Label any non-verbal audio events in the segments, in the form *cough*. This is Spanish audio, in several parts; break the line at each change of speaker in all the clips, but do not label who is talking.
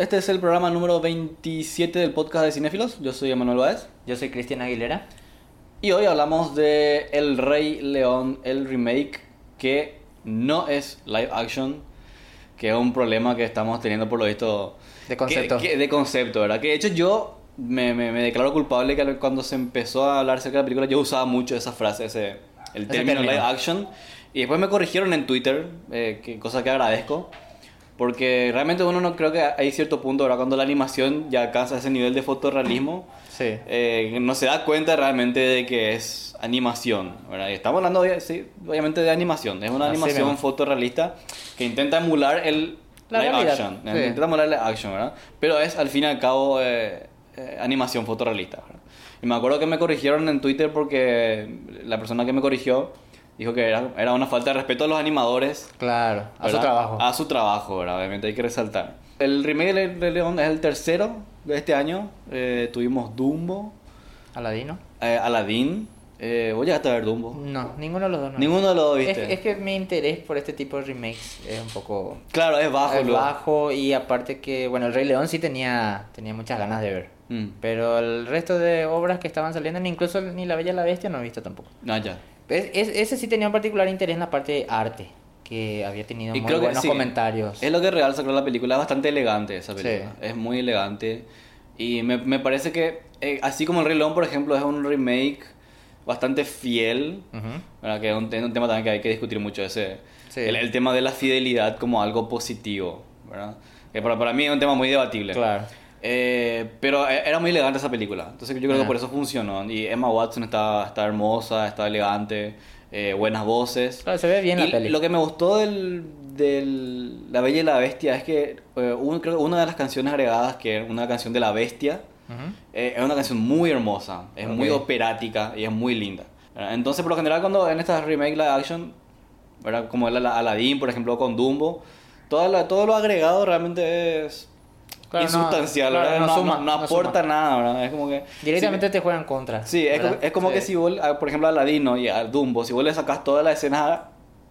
Este es el programa número 27 del podcast de Cinéfilos. Yo soy Emanuel Báez.
Yo soy Cristian Aguilera.
Y hoy hablamos de El Rey León, el remake, que no es live action, que es un problema que estamos teniendo por lo visto.
De concepto.
Que- que- de concepto, ¿verdad? Que de hecho yo me, me, me declaro culpable que cuando se empezó a hablar acerca de la película yo usaba mucho esa frase, ese, el término
término.
live action. Y después me corrigieron en Twitter, eh, que, cosa que agradezco. Porque realmente uno no creo que hay cierto punto, ¿verdad? Cuando la animación ya alcanza ese nivel de fotorrealismo,
Sí.
eh, no se da cuenta realmente de que es animación, ¿verdad? Y estamos hablando, sí, obviamente, de animación. Es una
Así
animación
mismo.
fotorrealista que intenta emular el
La
live
realidad,
action.
sí.
Intenta emular el action, ¿verdad? Pero es, al fin y al cabo, eh, eh, animación fotorrealista, ¿verdad? Y me acuerdo que me corrigieron en Twitter porque la persona que me corrigió dijo que era, era una falta de respeto a los animadores
Claro, a su trabajo.
A su trabajo, ¿verdad? Obviamente hay que resaltar. El remake de Rey León es el tercero de este año. Eh, tuvimos Dumbo,
Aladino.
eh, Aladdin. Eh, ¿Vos llegaste a ver Dumbo?
No, ninguno de los dos. no.
Ninguno de los dos
Es,
viste.
es que mi interés por este tipo de remakes es un poco
Claro, es bajo.
es bajo y aparte que, bueno, el Rey León sí tenía, tenía muchas ganas de ver.
Mm.
Pero el resto de obras que estaban saliendo, ni incluso ni La Bella y la Bestia, no he visto tampoco.
Ah, ya.
Es- es- ese sí tenía un particular interés en la parte de arte, que había tenido
Y
muy
creo que
buenos
sí.
comentarios.
Es lo que realza creo la película. Es bastante elegante esa película.
Sí.
Es muy elegante. Y me, me parece que, eh, así como El Rey León, por ejemplo, es un remake bastante fiel.
Ujú.
¿verdad? Que es un, un tema también que hay que discutir mucho, ese,
Sí.
el, el tema de la fidelidad como algo positivo, ¿verdad? Que para, para mí es un tema muy debatible.
Claro.
Eh, pero e- era muy elegante esa película, entonces yo creo que por eso funcionó. Y Emma Watson está, está hermosa, está elegante, eh, buenas voces.
Claro, se ve bien la peli.
Lo que me gustó del, del La Bella y la Bestia es que eh, un- creo que una de las canciones agregadas, que es una canción de la Bestia, eh, es una canción muy hermosa, es muy operática y es muy linda. Entonces, por lo general, cuando en estas remake live action, ¿verdad? como el Ala- Aladdin, por ejemplo, con Dumbo, toda la- todo lo agregado realmente es
Claro, no-
insustancial,
claro,
¿verdad?
no
no,
suma,
no- no
no
aporta nada, ¿verdad? Es como que...
Directamente
si-
te juegan contra.
Sí, es,
¿verdad?
como- es como
Sí.
que si vos, ah, por ejemplo, a Aladino y a Dumbo, si vos le sacás todas las escenas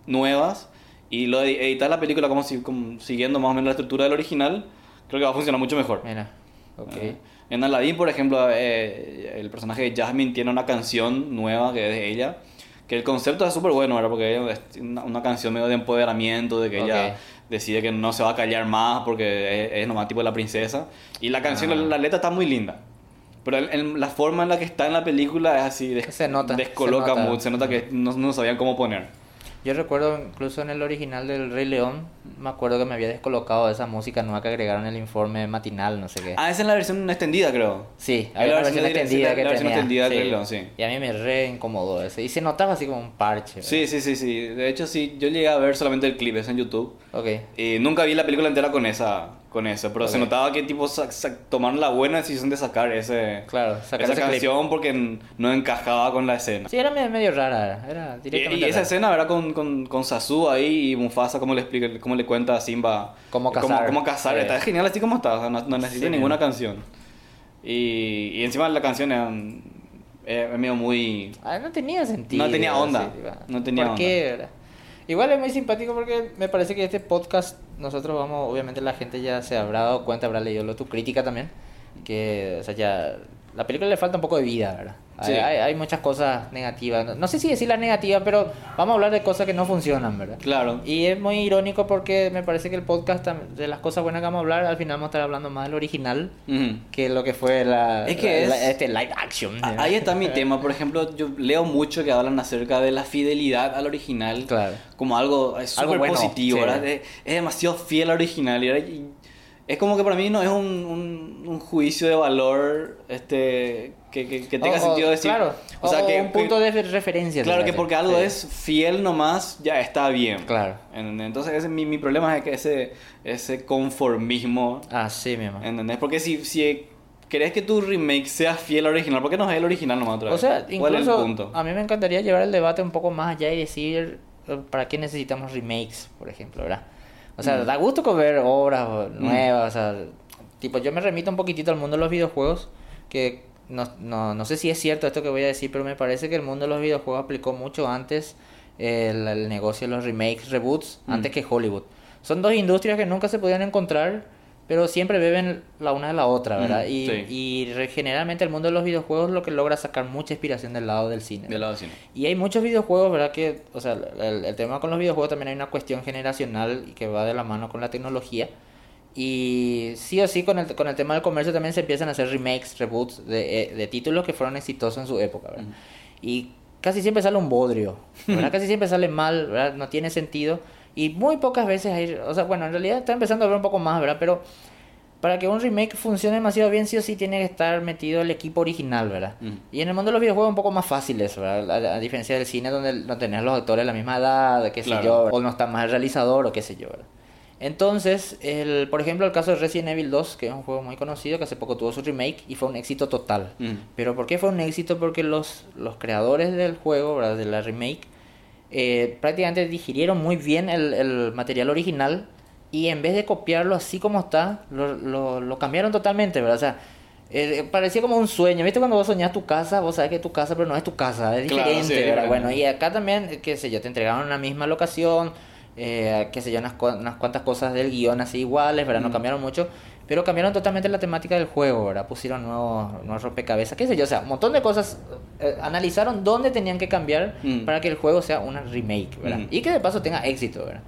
nuevas y lo edi- editas la película como, si, como siguiendo más o menos la estructura del original, creo que va a funcionar mucho mejor.
Mira, ok.
Eh, En Aladdin, por ejemplo, eh, el personaje de Jasmine tiene una canción nueva que es de ella. Que el concepto es súper bueno, ¿verdad? Porque ella es una, una canción medio de empoderamiento, de que ella
Ok.
Decide que no se va a callar más porque es, es nomás tipo la princesa. Y la canción,
Ah.
la, la letra está muy linda. Pero el- el- la forma en la que está en la película es así, des-
Se nota,
descoloca
se nota.
mucho, se nota que no, no sabían cómo poner.
Yo recuerdo incluso en el original del Rey León, me acuerdo que me había descolocado de esa música nueva que agregaron en el informe matinal, no sé qué.
Ah, esa es la versión extendida, creo.
Sí,
la
había una
versión
extendida
la-
que
la extendida del Rey León, sí.
Y a mí me re incomodó ese. Y se notaba así como un parche.
Sí, sí, sí, sí. De hecho, sí, yo llegué a ver solamente el clip, es en YouTube.
Ok.
Y nunca vi la película entera con esa, con eso, pero se notaba que tipo tomaron la buena decisión de sacar ese,
Claro, sacar
esa
ese clip.
canción porque no encajaba con la escena.
Sí, era medio, medio rara, era, era
Y,
directamente
y esa
rara.
escena, ¿verdad? Con, con, con Sasu ahí y Mufasa, cómo le explica, cómo le cuenta a Simba
Cómo
cómo,
cazar.
cómo cazar.
Sí.
Está genial así como está, o sea, no, no necesita
Sí,
ninguna canción. Y, y encima la canción es medio muy...
Ah, no tenía sentido.
No tenía onda, no tenía
¿Por
onda.
qué? verdad? Igual es muy simpático porque me parece que este podcast, nosotros vamos, obviamente la gente ya se habrá dado cuenta, habrá leído lo, tu crítica también, que, o sea, ya, la película le falta un poco de vida, ¿verdad?
Sí.
Hay, hay, hay muchas cosas negativas, no, no sé si decir las negativas, pero vamos a hablar de cosas que no funcionan, ¿verdad?
Claro.
Y es muy irónico porque me parece que el podcast, de las cosas buenas que vamos a hablar, al final vamos a estar hablando más del original que lo que fue la,
Es que
la-
es-
este live action.
Ah, Ahí está mi *laughs* tema, por ejemplo, yo leo mucho que hablan acerca de la fidelidad al original
Claro.
como algo súper
bueno,
positivo,
sí.
¿verdad? Es, es demasiado fiel al original y, y es como que para mí no es un, un, un juicio de valor este que, que, que tenga
O- o-
sentido decir.
Claro,
o sea,
o
que
un punto de referencia.
Claro que porque algo
Sí.
es fiel nomás ya está bien.
Claro.
¿entendés? Entonces ese, mi, mi problema es que ese ese conformismo,
Así mismo.
¿entendés? Porque si si querés que tu remake sea fiel al original, ¿por qué no es el original nomás otra
O
vez?
sea,
¿Cuál es el
incluso
punto?
a mí me encantaría llevar el debate un poco más allá y decir eh, para qué necesitamos remakes, por ejemplo, ¿verdad? O sea,
Mm.
da gusto ver obras nuevas, o sea, tipo, yo me remito un poquitito al mundo de los videojuegos, que no, no, no sé si es cierto esto que voy a decir, pero me parece que el mundo de los videojuegos aplicó mucho antes el, el negocio de los remakes, reboots,
Mm.
antes que Hollywood. Son dos industrias que nunca se podían encontrar pero siempre beben la una de la otra, ¿verdad?
Ujú,
y,
sí.
y generalmente el mundo de los videojuegos lo que logra sacar mucha inspiración del lado del cine.
Del lado del cine.
Y hay muchos videojuegos, ¿verdad? Que, o sea, el, el tema con los videojuegos también hay una cuestión generacional y que va de la mano con la tecnología. Y sí o sí, con el, con el tema del comercio también se empiezan a hacer remakes, reboots de, eh, de títulos que fueron exitosos en su época, ¿verdad? Y casi siempre sale un bodrio, ¿verdad? *laughs* casi siempre sale mal, ¿verdad? No tiene sentido. Y muy pocas veces hay, o sea, bueno, en realidad está empezando a ver un poco más, ¿verdad? Pero para que un remake funcione demasiado bien, sí o sí tiene que estar metido el equipo original, ¿verdad?
Mm.
Y en el mundo de los videojuegos es un poco más fácil eso, ¿verdad? A, a diferencia del cine donde no tenés los actores de la misma edad, qué sé
Claro.
yo, o no está más el realizador o qué sé yo, ¿verdad? Entonces, el, por ejemplo, el caso de Resident Evil 2, que es un juego muy conocido, que hace poco tuvo su remake y fue un éxito total.
Mm.
Pero ¿por qué fue un éxito? Porque los, los creadores del juego, ¿verdad? de la remake, eh, prácticamente digirieron muy bien el, el material original y en vez de copiarlo así como está, lo, lo, lo cambiaron totalmente, ¿verdad? O sea, eh, parecía como un sueño. ¿Viste cuando vos soñás tu casa? Vos sabés que es tu casa, pero no es tu casa, es
Claro,
diferente,
sí,
¿verdad? Bueno, y acá también, qué sé yo, te entregaron una misma locación, eh, qué sé yo, unas, unas cuantas cosas del guion así iguales, ¿verdad? No
Mm.
cambiaron mucho, pero cambiaron totalmente la temática del juego, ¿verdad? Pusieron nuevos, nuevos rompecabezas, qué sé yo, o sea, un montón de cosas. eh, analizaron dónde tenían que cambiar
Mm.
para que el juego sea una remake, ¿verdad?
Mm.
Y que de paso tenga éxito, ¿verdad?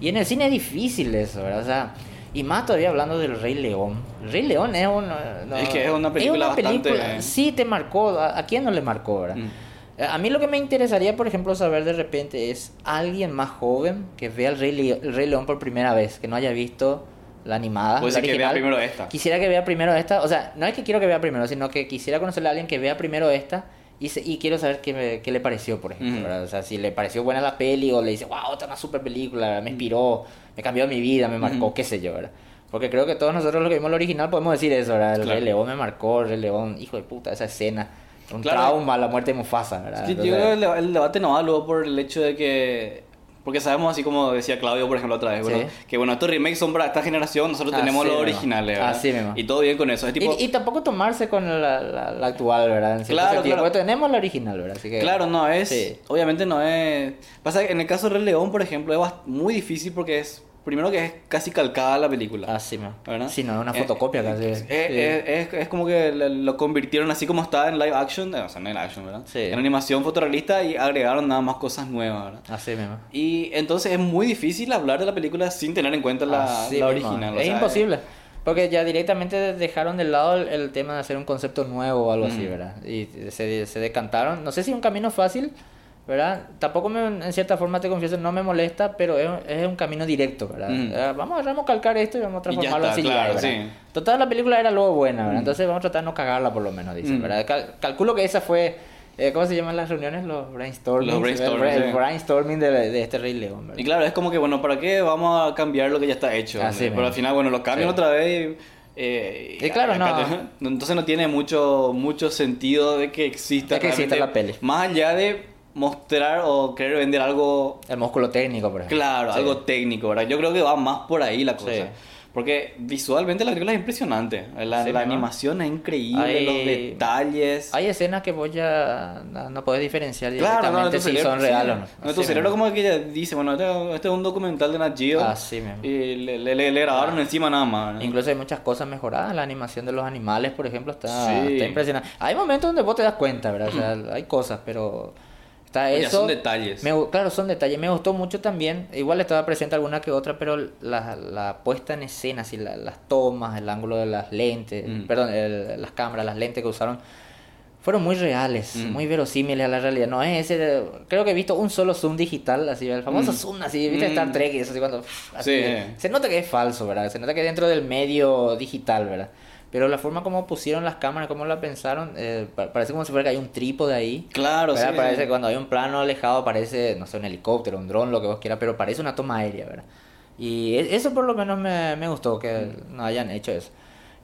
Y en el cine es difícil eso, ¿verdad? O sea, y más todavía hablando del Rey León. Rey León es un... no,
Es que es una película bastante-
Sí, te marcó. ¿A, a quién no le marcó, verdad?
Mm.
A mí lo que me interesaría, por ejemplo, saber de repente es alguien más joven que vea el Rey, Le- el Rey León por primera vez, que no haya visto la animada. La
ser que vea primero esta.
Quisiera que vea primero esta. O sea, no es que quiero que vea primero, sino que quisiera conocerle a alguien que vea primero esta. Y, se- y quiero saber qué, me- qué le pareció, por ejemplo. O sea, si le pareció buena la peli o le dice, wow, esta es una super película, me inspiró, me cambió mi vida, me marcó, qué sé yo, ¿verdad? Porque creo que todos nosotros los que vimos el original podemos decir eso, ¿verdad? El
Claro.
Rey León me marcó, el Rey León, hijo de puta, esa escena. Un
Claro.
trauma, la muerte de Mufasa, ¿verdad?
Yo
Entonces-
creo que el, deba- el debate no va luego por el hecho de que. Porque sabemos, así como decía Claudio, por ejemplo, otra vez,
Sí.
que bueno, estos remakes son para esta generación, nosotros
Así
tenemos los originales, ¿verdad?
Así mismo.
Y todo bien con eso. Es tipo,
Y, y tampoco tomarse con la, la- la actual, ¿verdad? En
Claro,
sentido,
claro.
tenemos la original, ¿verdad? Así que...
Claro, no es.
Sí.
Obviamente no es. Pasa que en el caso de Rey León, por ejemplo, es muy difícil porque es. Primero que es casi calcada la película.
Así mismo.
¿verdad?
Sí, no, es una
Eh,
fotocopia
eh,
casi.
Es,
Sí.
es- es- es como que lo convirtieron así como está en live action, eh, o sea, en live action, ¿verdad?
Sí.
En animación fotorrealista y agregaron nada más cosas nuevas, ¿verdad?
Así mismo.
Y entonces es muy difícil hablar de la película sin tener en cuenta la,
Así
la
mismo.
original. o
Es
sea,
imposible. Porque ya directamente dejaron de lado el, el tema de hacer un concepto nuevo o algo así,
Mm.
¿verdad? Y se, se decantaron. No sé si un camino fácil, ¿verdad? Tampoco me- en cierta forma te confieso, no me molesta, pero es, es un camino directo, ¿verdad?
Mm.
Eh, Vamos, vamos a calcar esto y vamos a transformarlo en
claro, sí.
Total, la película era luego buena, ¿verdad?
Mm.
Entonces vamos a tratar de no cagarla por lo menos, dicen,
Mm.
¿verdad? Cal- calculo que esa fue... eh, ¿Cómo se llaman las reuniones? Los brainstorming.
Los brainstorming,
el,
sí.
brainstorming de, de este Rey León, ¿verdad?
Y claro, es como que, bueno, ¿para qué vamos a cambiar lo que ya está hecho?
Así
Pero
mismo.
al final, bueno, lo cambian
Sí.
otra vez y... eh,
Y claro,
te- *laughs* Entonces no tiene mucho, mucho sentido de que exista,
que la peli.
Más allá de mostrar o querer vender algo
El músculo técnico, por ejemplo.
Claro,
Sí.
algo técnico, ¿verdad? Yo creo que va más por ahí la cosa.
Sí.
Porque visualmente la película es impresionante. La,
Sí,
la animación es increíble,
Hay-
los detalles.
Hay escenas que vos ya no, no podés diferenciar
Claro, no,
si
cerebro,
son reales o no. Así
cerebro
mismo.
como que ya dice, bueno, este, este es un documental de Nat Geo.
Así mismo.
Y le, le, le- le grabaron encima nada más. ¿no?
Incluso hay muchas cosas mejoradas. La animación de los animales, por ejemplo, está, está impresionante. Hay momentos donde vos te das cuenta, ¿verdad? O sea, *clears throat* hay cosas, pero está
Ya
eso.
son detalles.
Me claro, son detalles. Me gustó mucho también. Igual estaba presente alguna que otra, pero la, la puesta en escena, así, la- las tomas, el ángulo de las lentes,
Mm.
perdón, el- las cámaras, las lentes que usaron, fueron muy reales,
Mm.
muy verosímiles a la realidad. No es ese. creo que he visto un solo zoom digital, así, el famoso
Mm.
zoom, así, ¿viste? Star Trek y eso, así cuando. así,
Sí.
Se nota que es falso, ¿verdad? Se nota que dentro del medio digital, ¿verdad? Pero la forma como pusieron las cámaras, como la pensaron, eh, pa- parece como si fuera que hay un trípode ahí.
Claro,
¿verdad?
sí.
Parece que cuando hay un plano alejado parece, no sé, un helicóptero, un dron, lo que vos quieras, pero parece una toma aérea, ¿verdad? Y e- eso por lo menos me, me gustó, que no hayan hecho eso.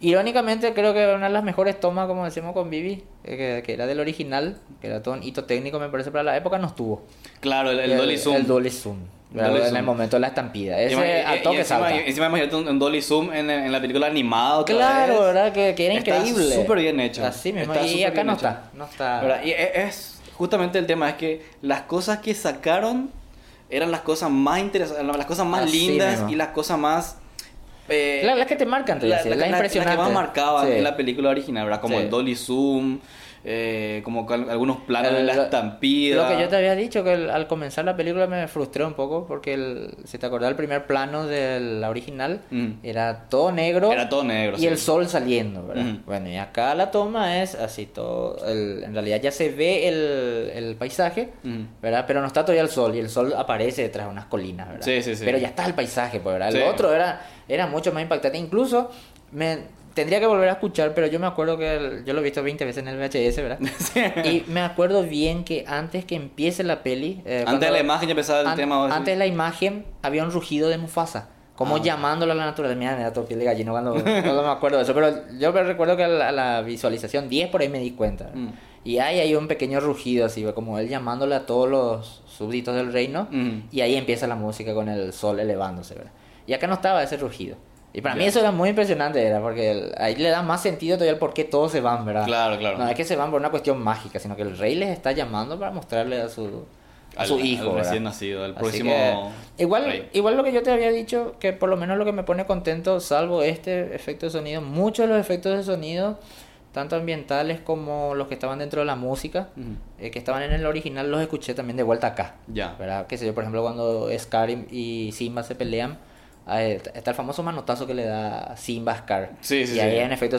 Irónicamente creo que una de las mejores tomas, como decimos con Vivi, eh, que, que era del original, que era todo un hito técnico, me parece, para la época, no estuvo.
Claro, el, el Dolly Zoom.
El Dolly Zoom. en
Zoom.
el momento de la estampida. Ese al
y-
toque
y encima,
salta.
y encima imagínate un, un Dolly Zoom en, en la película animada.
Claro,
vez.
¿verdad? Que, que era
Está
increíble.
súper bien hecho.
Así mismo.
Está
y acá no
hecho.
está. No está.
¿Verdad? Y e- es justamente el tema, es que las cosas que sacaron eran las cosas más interesantes, las cosas más
Así
lindas
mismo.
y las cosas más Eh,
La- las que te marcan, te
la,
decir,
la-
las
la- la que más marcaban
Sí.
en la película original, ¿verdad? Como
Sí.
el Dolly Zoom, eh, como algunos planos de la
lo-
estampida.
Lo que yo te había dicho, que el- al comenzar la película me frustré un poco, porque el- si te acordás, el primer plano de la original
Mm.
era todo negro.
Era todo negro,
Y
sí.
el sol saliendo, ¿verdad? Bueno, y acá la toma es así todo. el- en realidad ya se ve el, el paisaje. ¿verdad? Pero no está todavía el sol, y el sol aparece detrás de unas colinas, ¿verdad?
Sí, sí, sí.
Pero ya está el paisaje, pues, ¿verdad? El otro era, era mucho más impactante. Incluso me. Tendría que volver a escuchar, pero yo me acuerdo que el- yo lo he visto 20 veces en el VHS, ¿verdad? *laughs* Y me acuerdo bien que antes que empiece la peli... eh,
Antes de la imagen ya empezaba el
an-
tema. así.
Antes de la imagen había un rugido de Mufasa. Como
Ah.
llamándolo a la naturaleza. Mira, me da todo piel de gallino cuando no me acuerdo de eso. Pero yo me recuerdo que a la, la visualización 10 por ahí me di cuenta.
Mm.
Y ahí hay un pequeño rugido así, como él llamándole a todos los súbditos del reino.
Mm.
Y ahí empieza la música con el sol elevándose, ¿verdad? Y acá no estaba ese rugido. Y para mí
Ya.
eso era muy impresionante, era porque el- ahí le da más sentido todavía el por qué todos se van, ¿verdad?
Claro, claro.
No es que se van por una cuestión mágica, sino que el rey les está llamando para mostrarle a su, a
Al-
su
al
hijo. ¿verdad?
recién nacido, al próximo.
que, igual,
rey.
igual lo que yo te había dicho, que por lo menos lo que me pone contento, salvo este efecto de sonido, muchos de los efectos de sonido, tanto ambientales como los que estaban dentro de la música, eh, que estaban en el original, los escuché también de vuelta acá.
Ya.
¿Verdad? Que sé yo, por ejemplo, cuando Scar y y Simba se pelean, está el famoso manotazo que le da Simba Scar.
Sí, sí,
y ahí
sí.
en efecto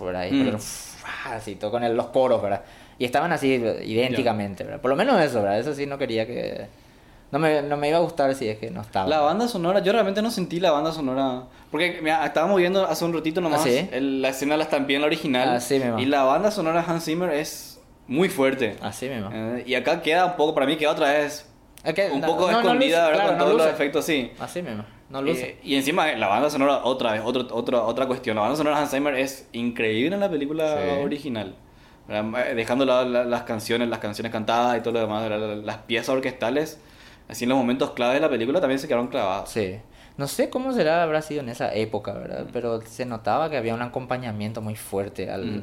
¿verdad? Y
Mm.
pero, uff, así, todo con el- los coros, ¿verdad? Y estaban así idénticamente, ¿verdad? Por lo menos eso, ¿verdad? Eso sí no quería que... No me, no me iba a gustar si es que no estaba.
La banda sonora, yo realmente no sentí la banda sonora. Porque mira, estábamos viendo hace un ratito nomás
¿Ah, sí?
el- la escena la estampida en la original.
Ah, sí, mi mamá.
y la banda sonora de Hans Zimmer es muy fuerte.
Así mismo.
Eh, y acá queda un poco, para mí queda otra vez
que
un
no-
poco
no- no
escondida,
luce,
¿verdad?
claro,
Con
no
todos los
luce.
efectos así.
Así mismo. No luce.
Eh, y encima la banda sonora, otra vez, otro, otra, otra cuestión. La banda sonora de Hans Zimmer es increíble en la película
Sí.
original. ¿verdad? Eh, Dejando la- la- las canciones, las canciones cantadas y todo lo demás, ¿verdad? las piezas orquestales, así en los momentos clave de la película también se quedaron clavadas.
Sí. No sé cómo será, habrá sido en esa época, ¿verdad?
Mm.
Pero se notaba que había un acompañamiento muy fuerte al,
Mm.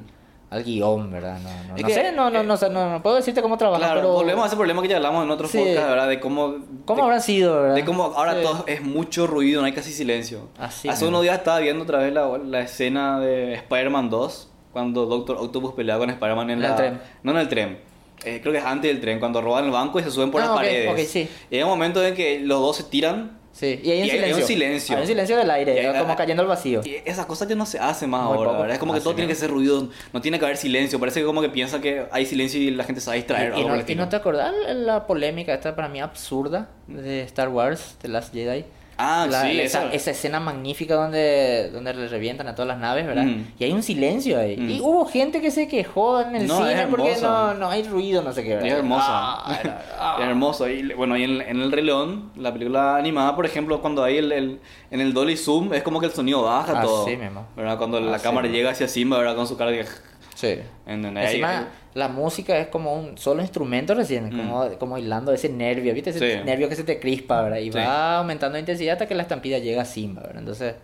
Al guion, ¿verdad? No, no, no
que,
sé, no, no,
eh,
no, sé, no, no puedo decirte cómo trabaja,
Claro,
pero...
volvemos a ese problema que ya hablamos en otro
Sí.
podcast, ¿verdad? De cómo...
¿Cómo
de,
habrán sido, verdad?
de cómo ahora
Sí.
todo es mucho ruido, no hay casi silencio.
Así
Hace unos días estaba viendo otra vez la, la escena de Spider-Man 2, cuando Doctor Octopus pelea con Spider-Man en,
En
la...
el tren.
No en el tren. Eh, creo que es antes del tren, cuando roban el banco y se suben por
Ah,
las
ok,
paredes.
ok, sí.
Y hay un momento en que los dos se tiran
Sí, y hay un
Y hay- hay
silencio.
un silencio.
Hay un silencio del aire,
hay-
como cayendo al vacío.
y esas cosas ya no se hacen más
Muy
ahora,
poco.
¿verdad? Es como que todo tiene que ser ruido, no tiene que haber silencio. Parece que como que piensa que hay silencio y la gente se va a distraer.
Y, y no, y no te acordás la polémica esta para mí absurda de Star Wars, The Last Jedi.
Ah,
La-
sí,
esa,
esa-
escena magnífica donde, donde le revientan a todas las naves, ¿verdad?
Mm.
Y hay un silencio ahí.
Mm.
Y hubo gente que se quejó en el
No,
cine
es
porque no, no hay ruido, no sé qué.
Es
¿verdad?
hermoso.
Ah, era- ah.
Es hermoso. Y bueno, y en, en El Rey León, la película animada, por ejemplo, cuando hay el, el- en el Dolly Zoom, es como que el sonido baja
Así
todo.
mismo.
¿verdad? Cuando la
Así
cámara
mismo.
llega hacia Simba, ¿verdad? Con su cara de...
Sí.
¿entendés?
Encima,
ahí-
la música es como un solo instrumento recién,
Mm.
como, como hilando ese nervio, ¿viste? Ese
Sí.
nervio que se te crispa, ¿verdad? Y
Sí.
va aumentando la intensidad hasta que la estampida llega a Simba, ¿verdad? Entonces,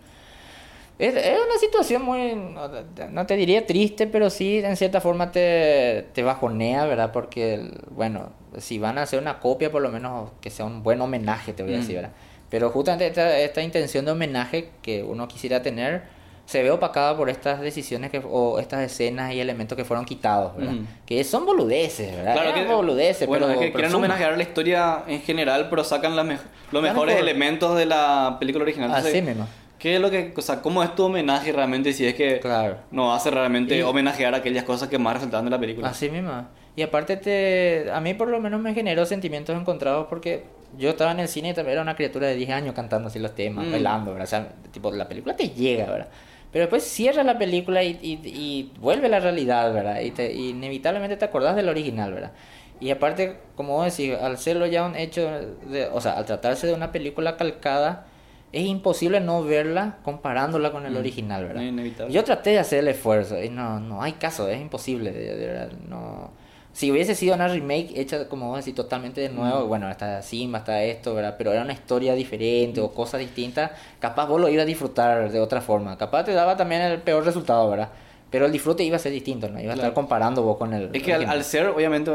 es, es una situación muy, no, no te diría triste, pero sí en cierta forma te, te bajonea, ¿verdad? Porque, bueno, si van a hacer una copia, por lo menos que sea un buen homenaje, te voy a
Mm.
decir, ¿verdad? Pero justamente esta, esta intención de homenaje que uno quisiera tener se ve opacada por estas decisiones que, o estas escenas y elementos que fueron quitados, ¿verdad? Que son boludeces, ¿verdad?
Claro
Eran
que,
boludeces,
bueno,
pero,
es que
pero
quieren homenajear la historia en general, pero sacan las los mejores
mejor.
elementos de la película original.
Así
Entonces,
mismo.
¿Qué es lo que, o sea, cómo es tu homenaje realmente si es que
Claro.
no hace realmente
Y-
homenajear aquellas cosas que más resaltaban de la película?
Así mismo. Y aparte te, a mí por lo menos me generó sentimientos encontrados porque yo estaba en el cine y también era una criatura de 10 años cantando así los temas,
Mm.
bailando, ¿verdad? O sea, tipo, la película te llega, ¿verdad? Pero después cierra la película y, y, y vuelve a la realidad, ¿verdad? Y, te, y inevitablemente te acordás del original, ¿verdad? Y aparte, como vos decís, al serlo ya un hecho, de, o sea, al tratarse de una película calcada, es imposible no verla comparándola con el
Mm.
original, ¿verdad?
Inevitable.
Yo traté de hacer el esfuerzo y no, no hay caso, es imposible, de, de verdad, no... Si hubiese sido una remake hecha, como vos decís, totalmente de nuevo,
Mm.
bueno, está Simba, está esto, ¿verdad? Pero era una historia diferente o cosas distintas, capaz vos lo ibas a disfrutar de otra forma. Capaz te daba también el peor resultado, ¿verdad? Pero el disfrute iba a ser distinto, ¿no? Iba a estar comparando vos con el...
Es que al, al ser, obviamente,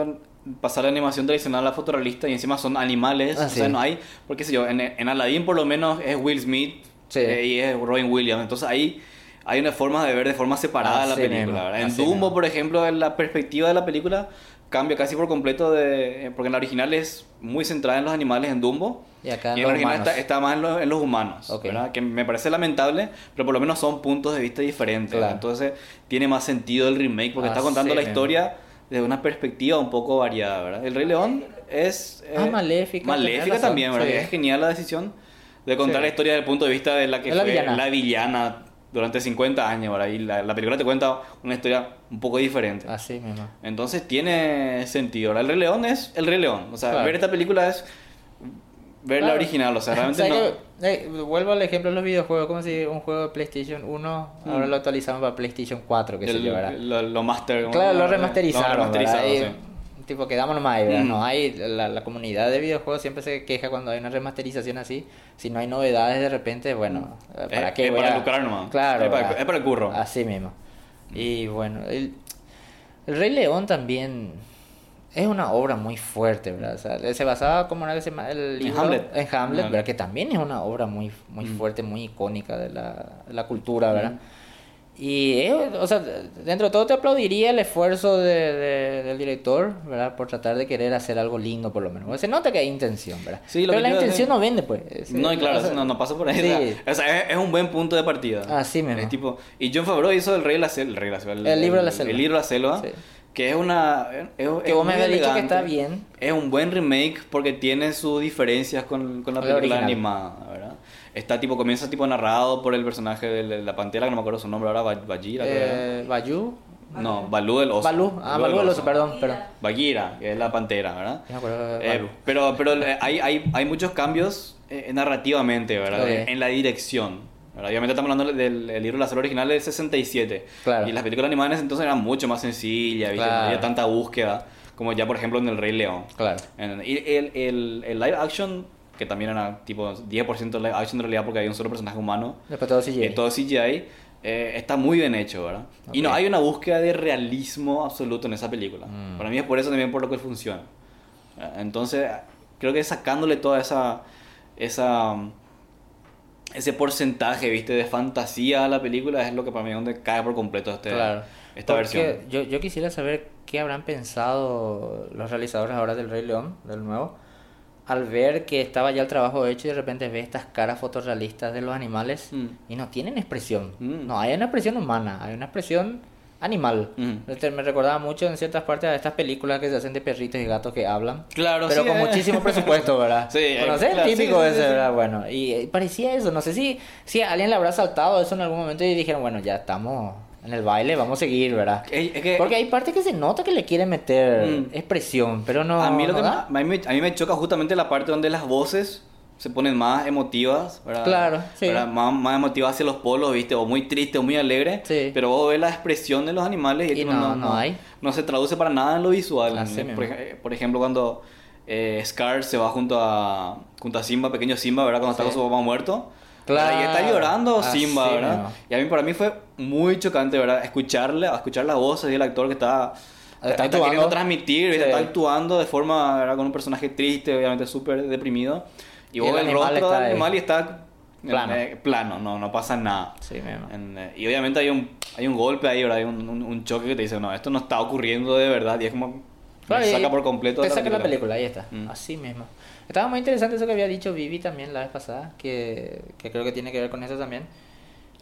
pasar la animación tradicional a la fotorrealista y encima son animales,
Ah,
o sea,
sí.
no hay, porque sé yo, en, en Aladdin por lo menos es Will Smith
Sí.
eh, y es Robin Williams. Entonces ahí hay una forma de ver de forma separada la
Así
película.
mismo,
¿verdad? En Dumbo,
mismo.
por ejemplo, la perspectiva de la película cambia casi por completo de... eh, Porque en la original es muy centrada en los animales en Dumbo.
Y acá en
y en
los
la original está, está más en, los- en los humanos.
Ok.
¿verdad? Que me parece lamentable, pero por lo menos son puntos de vista diferentes.
Claro.
Entonces tiene más sentido el remake porque está
Así
contando la
mismo.
historia desde una perspectiva un poco variada. ¿verdad? El Rey León es...
Ah,
eh,
Maléfica,
Maléfica
razón,
también, ¿verdad?
sí.
Es genial la decisión de contar
Sí.
la historia desde el punto de vista de la que
Es la
fue
villana.
la villana durante 50 años, ¿verdad? Y la, la película te cuenta una historia un poco diferente.
Así mismo.
Entonces tiene sentido. Ahora, el Rey León es el Rey León. O sea,
Claro.
ver esta película es ver la original. O sea, *laughs* realmente
¿Sabes
no...
qué? Eh, vuelvo al ejemplo de los videojuegos, como si un juego de PlayStation 1 ahora
Mm.
lo actualizaron para PlayStation 4, que se llevará.
lo, lo master... ¿cómo
Claro, lo remasterizaron.
Lo remasterizado,
¿verdad?
sí.
Y, Tipo, quedamos nomás ahí, ¿verdad?
Mm.
No hay, la, la comunidad de videojuegos siempre se queja cuando hay una remasterización así. Si no hay novedades de repente, bueno, eh, ¿para
Es-
qué
es para lucrar nomás.
Claro.
Es para-
¿verdad?
es para el curro.
Así mismo. Y bueno, el, el Rey León también es una obra muy fuerte, ¿verdad? O sea, se basaba, como era que se llama? El
En
libro?
Hamlet.
En Hamlet,
Hamlet.
¿verdad? Que también es una obra muy, muy
Mm.
fuerte, muy icónica de la, de la cultura, ¿verdad?
Mm.
Y, eh, o sea, dentro de todo te aplaudiría el esfuerzo de, de- del director, ¿verdad? Por tratar de querer hacer algo lindo, por lo menos. Se nota que hay intención, ¿verdad?
Sí, lo
Pero la intención no vende, pues. Es-
No, y claro,
o sea,
no, no pasa por ahí.
sí.
o sea, o es, es un buen punto de partida.
Así mismo.
Es tipo, y John Favreau hizo El Rey de la Selva. El, Rey de la Selva,
El libro de la selva.
El libro de la selva.
Sí.
Que es una.
Que vos me habías dicho que está bien.
Es un buen remake porque tiene sus diferencias con, con la película
original.
animada, ¿verdad? Está tipo, comienza tipo narrado por el personaje de la- pantera, que no me acuerdo su nombre ahora, Ba- Bagira, creo que era.
Eh, Bayou.
No, Balú el oso.
Balú. Ah, Balú el oso, perdón, perdón.
Bagira, que es la pantera, ¿verdad?
No me acuerdo de
Eh, pero pero eh, hay, hay, hay muchos cambios eh, narrativamente, ¿verdad?
Ok.
En, en la dirección. ¿verdad? Obviamente estamos hablando del, del libro de la selva original del 67.
Claro.
Y las películas animadas entonces eran mucho más sencillas, ¿viste? No
Claro.
había tanta búsqueda, como ya por ejemplo en El Rey León.
Claro.
En- y el, el, el live action, que también era tipo 10% live action en realidad porque hay un solo personaje humano,
Después todo CGI.
y todo CGI, eh, está muy bien hecho, ¿verdad? Y no hay una búsqueda de realismo absoluto en esa película.
Mm.
Para mí es por eso también por lo que funciona. Eh, Entonces, creo que sacándole toda esa, esa ese porcentaje, ¿viste? De fantasía a la película es lo que para mí es donde cae por completo este,
Claro.
esta
Porque
versión.
Yo, yo quisiera saber qué habrán pensado los realizadores ahora del Rey León, del nuevo, al ver que estaba ya el trabajo hecho y de repente ve estas caras fotorrealistas de los animales
Mm.
y no tienen expresión.
Mm.
No, hay una expresión humana, hay una expresión animal.
Mm.
Este, Me recordaba mucho en ciertas partes de estas películas que se hacen de perritos y gatos que hablan.
Claro,
Pero
sí,
con
eh.
muchísimo presupuesto, ¿verdad? *laughs*
Sí, eh, claro,
típico
sí,
ese,
sí.
¿verdad? Bueno, y, eh, parecía eso. No sé si, si a alguien le habrá saltado eso en algún momento y dijeron, bueno, ya estamos en el baile, vamos a seguir, ¿verdad?
Es- es que-
Porque hay partes que se nota que le quieren meter
Mm.
expresión, pero no.
a mí lo
¿no
que
da?
ma- a mí, me, a mí me choca justamente la parte donde las voces se ponen más emotivas, ¿verdad?
Claro, sí.
¿verdad? Más, más emotivas hacia los polos, ¿viste? O muy triste o muy alegre.
Sí.
Pero vos ves la expresión de los animales y,
Y
tipo,
no, no hay.
no se traduce para nada en lo visual.
Así
por, por ejemplo, cuando eh, Scar se va junto a, junto a Simba, pequeño Simba, ¿verdad? Cuando está
Sí.
con su papá muerto.
Claro.
Y está llorando
Así
Simba, ¿verdad?
mismo.
Y a mí, para mí fue muy chocante, ¿verdad? Escucharle, escuchar las voces del actor que está,
Está
está,
actuando.
queriendo transmitir.
Sí.
está actuando de forma, ¿verdad? Con un personaje triste, obviamente súper deprimido. Y vos
el
el rostro
está
del animal y está en-
Plano.
eh, plano, no, no pasa nada.
Sí.
En, eh, y obviamente hay un, hay un golpe ahí, ¿verdad? Hay un, un- un choque que te dice, no, esto no está ocurriendo de verdad. Y es como.
Claro, y
saca por completo.
Te saca la película, ahí está.
Mm.
Así mismo. Estaba muy interesante eso que había dicho Vivi también la vez pasada, que, que creo que tiene que ver con eso también.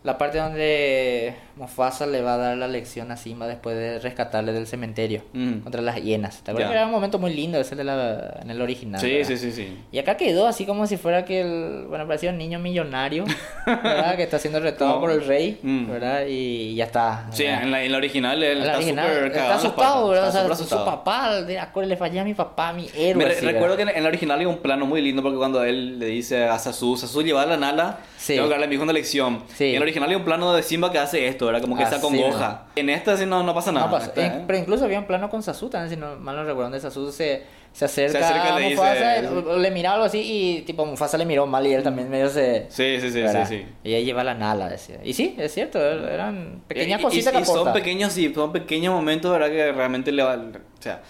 La parte donde Mufasa le va a dar la lección a Simba después de rescatarle del cementerio
Mm.
contra las hienas. ¿Te acuerdas
Ya.
que era un momento muy lindo ese de la, en el original?
Sí,
¿verdad?
sí, sí, sí.
Y acá quedó así como si fuera que el, bueno, parecía un niño millonario, ¿verdad? Que está siendo retado *laughs*
No.
por el rey,
Mm.
¿verdad? Y ya está.
Sí,
¿verdad?
en la, en la original él
En la
está súper
asustado, ¿verdad? O
está
sea,
súper
su
asustado.
papá, de acuerdo, le fallé a mi papá, a mi héroe.
Me
así,
recuerdo
¿verdad?
que en, la original hay un plano muy lindo porque cuando él le dice a Sasu, Sasu lleva la nala,
Sí.
tengo que darle a mi hijo una lección.
Sí.
En la original hay un plano de Simba que hace esto, ¿verdad? Como que se
Así
acongoja. En esta sí no, no pasa nada.
No pasa.
Esta, ¿eh?
Pero incluso había un plano con Sasu también, si no mal no recuerdo, donde Sasu se, se acerca,
Se acerca
a
le dice-
Mufasa, o- o le mira algo así y tipo Mufasa le miró mal y él también medio se...
Sí, sí, sí, sí,
¿verdad?
sí.
Y ella lleva la nala, decía. Y sí, es cierto, er- eran pequeñas
Y-
cositas
y,
que
son
aporta.
pequeños, sí, son pequeños momentos, ¿verdad? Que realmente le va... O sea,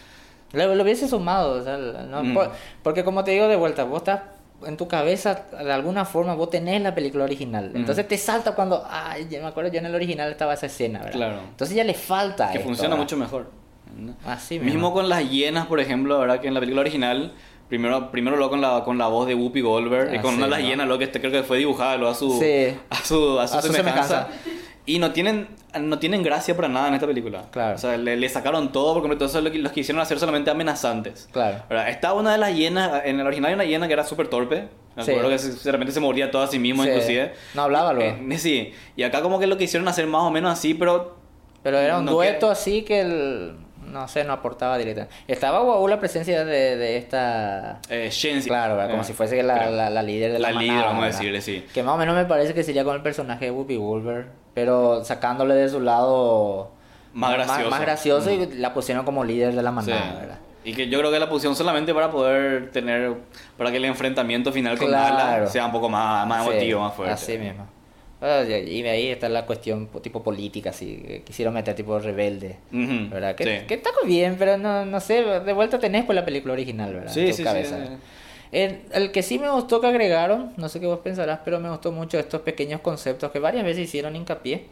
Lo, lo hubiese sumado, o sea, ¿no?
Mm.
Por- porque como te digo de vuelta, vos estás en tu cabeza, de alguna forma, vos tenés la película original. Entonces te salta cuando, ay, ya me acuerdo, yo en el original estaba esa escena, ¿verdad?
Claro.
Entonces ya le falta.
Que
esto,
funciona
¿verdad?
mucho mejor.
Así
Mismo
mismo.
con las hienas, por ejemplo, ¿verdad? Que en la película original, primero, primero lo con la, con la voz de Whoopi Goldberg, y
Ah,
con
sí,
una de las hienas, lo que este creo que fue dibujada lo a su,
Sí.
a su, a su
A su
semejanza. Y no tienen, no tienen gracia para nada en esta película.
Claro.
O sea, le, le sacaron todo porque entonces lo que- los quisieron hacer solamente amenazantes.
Claro.
¿verdad? Está una de las hienas, en el original hay una hiena que era súper torpe. Me
Sí.
acuerdo que de repente se mordía toda a sí mismo,
Sí.
inclusive.
No hablaba luego.
Eh, sí. Y acá como que lo quisieron hacer más o menos así, pero
Pero era un
no
dueto
que-
así que el, no sé, no aportaba directamente. Estaba guau la presencia de, de esta...
eh, Shensi.
Claro, ¿verdad? como
Eh,
si fuese la, la, la líder de la,
La líder, vamos a decirle, sí.
Que más o menos me parece que sería con el personaje de Whoopi Goldberg, pero sacándole de su lado
Más gracioso.
más, gracioso y la pusieron como líder de la
Sí.
manada, ¿verdad?
Y que yo creo que la pusieron solamente para poder tener, para que el enfrentamiento final con
Claro.
Nala sea un poco más, más
Sí,
emotivo, más fuerte.
Así mismo. Ah, Y ahí está la cuestión po- tipo política, que quisieron meter tipo rebelde. ¿Verdad? Que,
sí.
que está muy bien, pero no, no sé, de vuelta tenés por la película original, ¿verdad?
Sí,
En tu
sí, sí,
cabeza.
sí.
El, el que sí me gustó que agregaron, no sé qué vos pensarás, pero me gustó mucho estos pequeños conceptos que varias veces hicieron hincapié.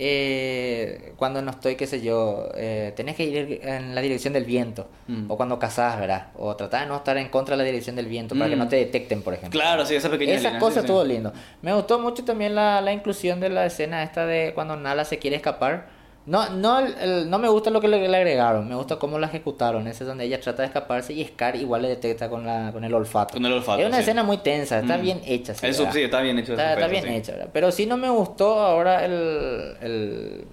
Eh, cuando no estoy, qué sé yo, eh, tenés que ir en la dirección del viento.
Mm.
O cuando cazás, ¿verdad? O tratar de no estar en contra de la dirección del viento para que
Mm.
no te detecten, por ejemplo.
Claro, sí, esa pequeña
Esas cosas
sí, sí.
estuvo lindo. Me gustó mucho también la, la inclusión de la escena esta de cuando Nala se quiere escapar. No, no, el- no me gusta lo que le, le agregaron, me gusta cómo la ejecutaron. Ese es donde ella trata de escaparse y Scar igual le detecta con, la, con el olfato.
Con el olfato,
Es una
sí.
escena muy tensa, está
Mm.
bien hecha. sí,
Eso
¿verdad?
sí, está bien hecho.
Está, bien
sí.
hecha, ¿verdad? Pero sí no me gustó ahora el, el...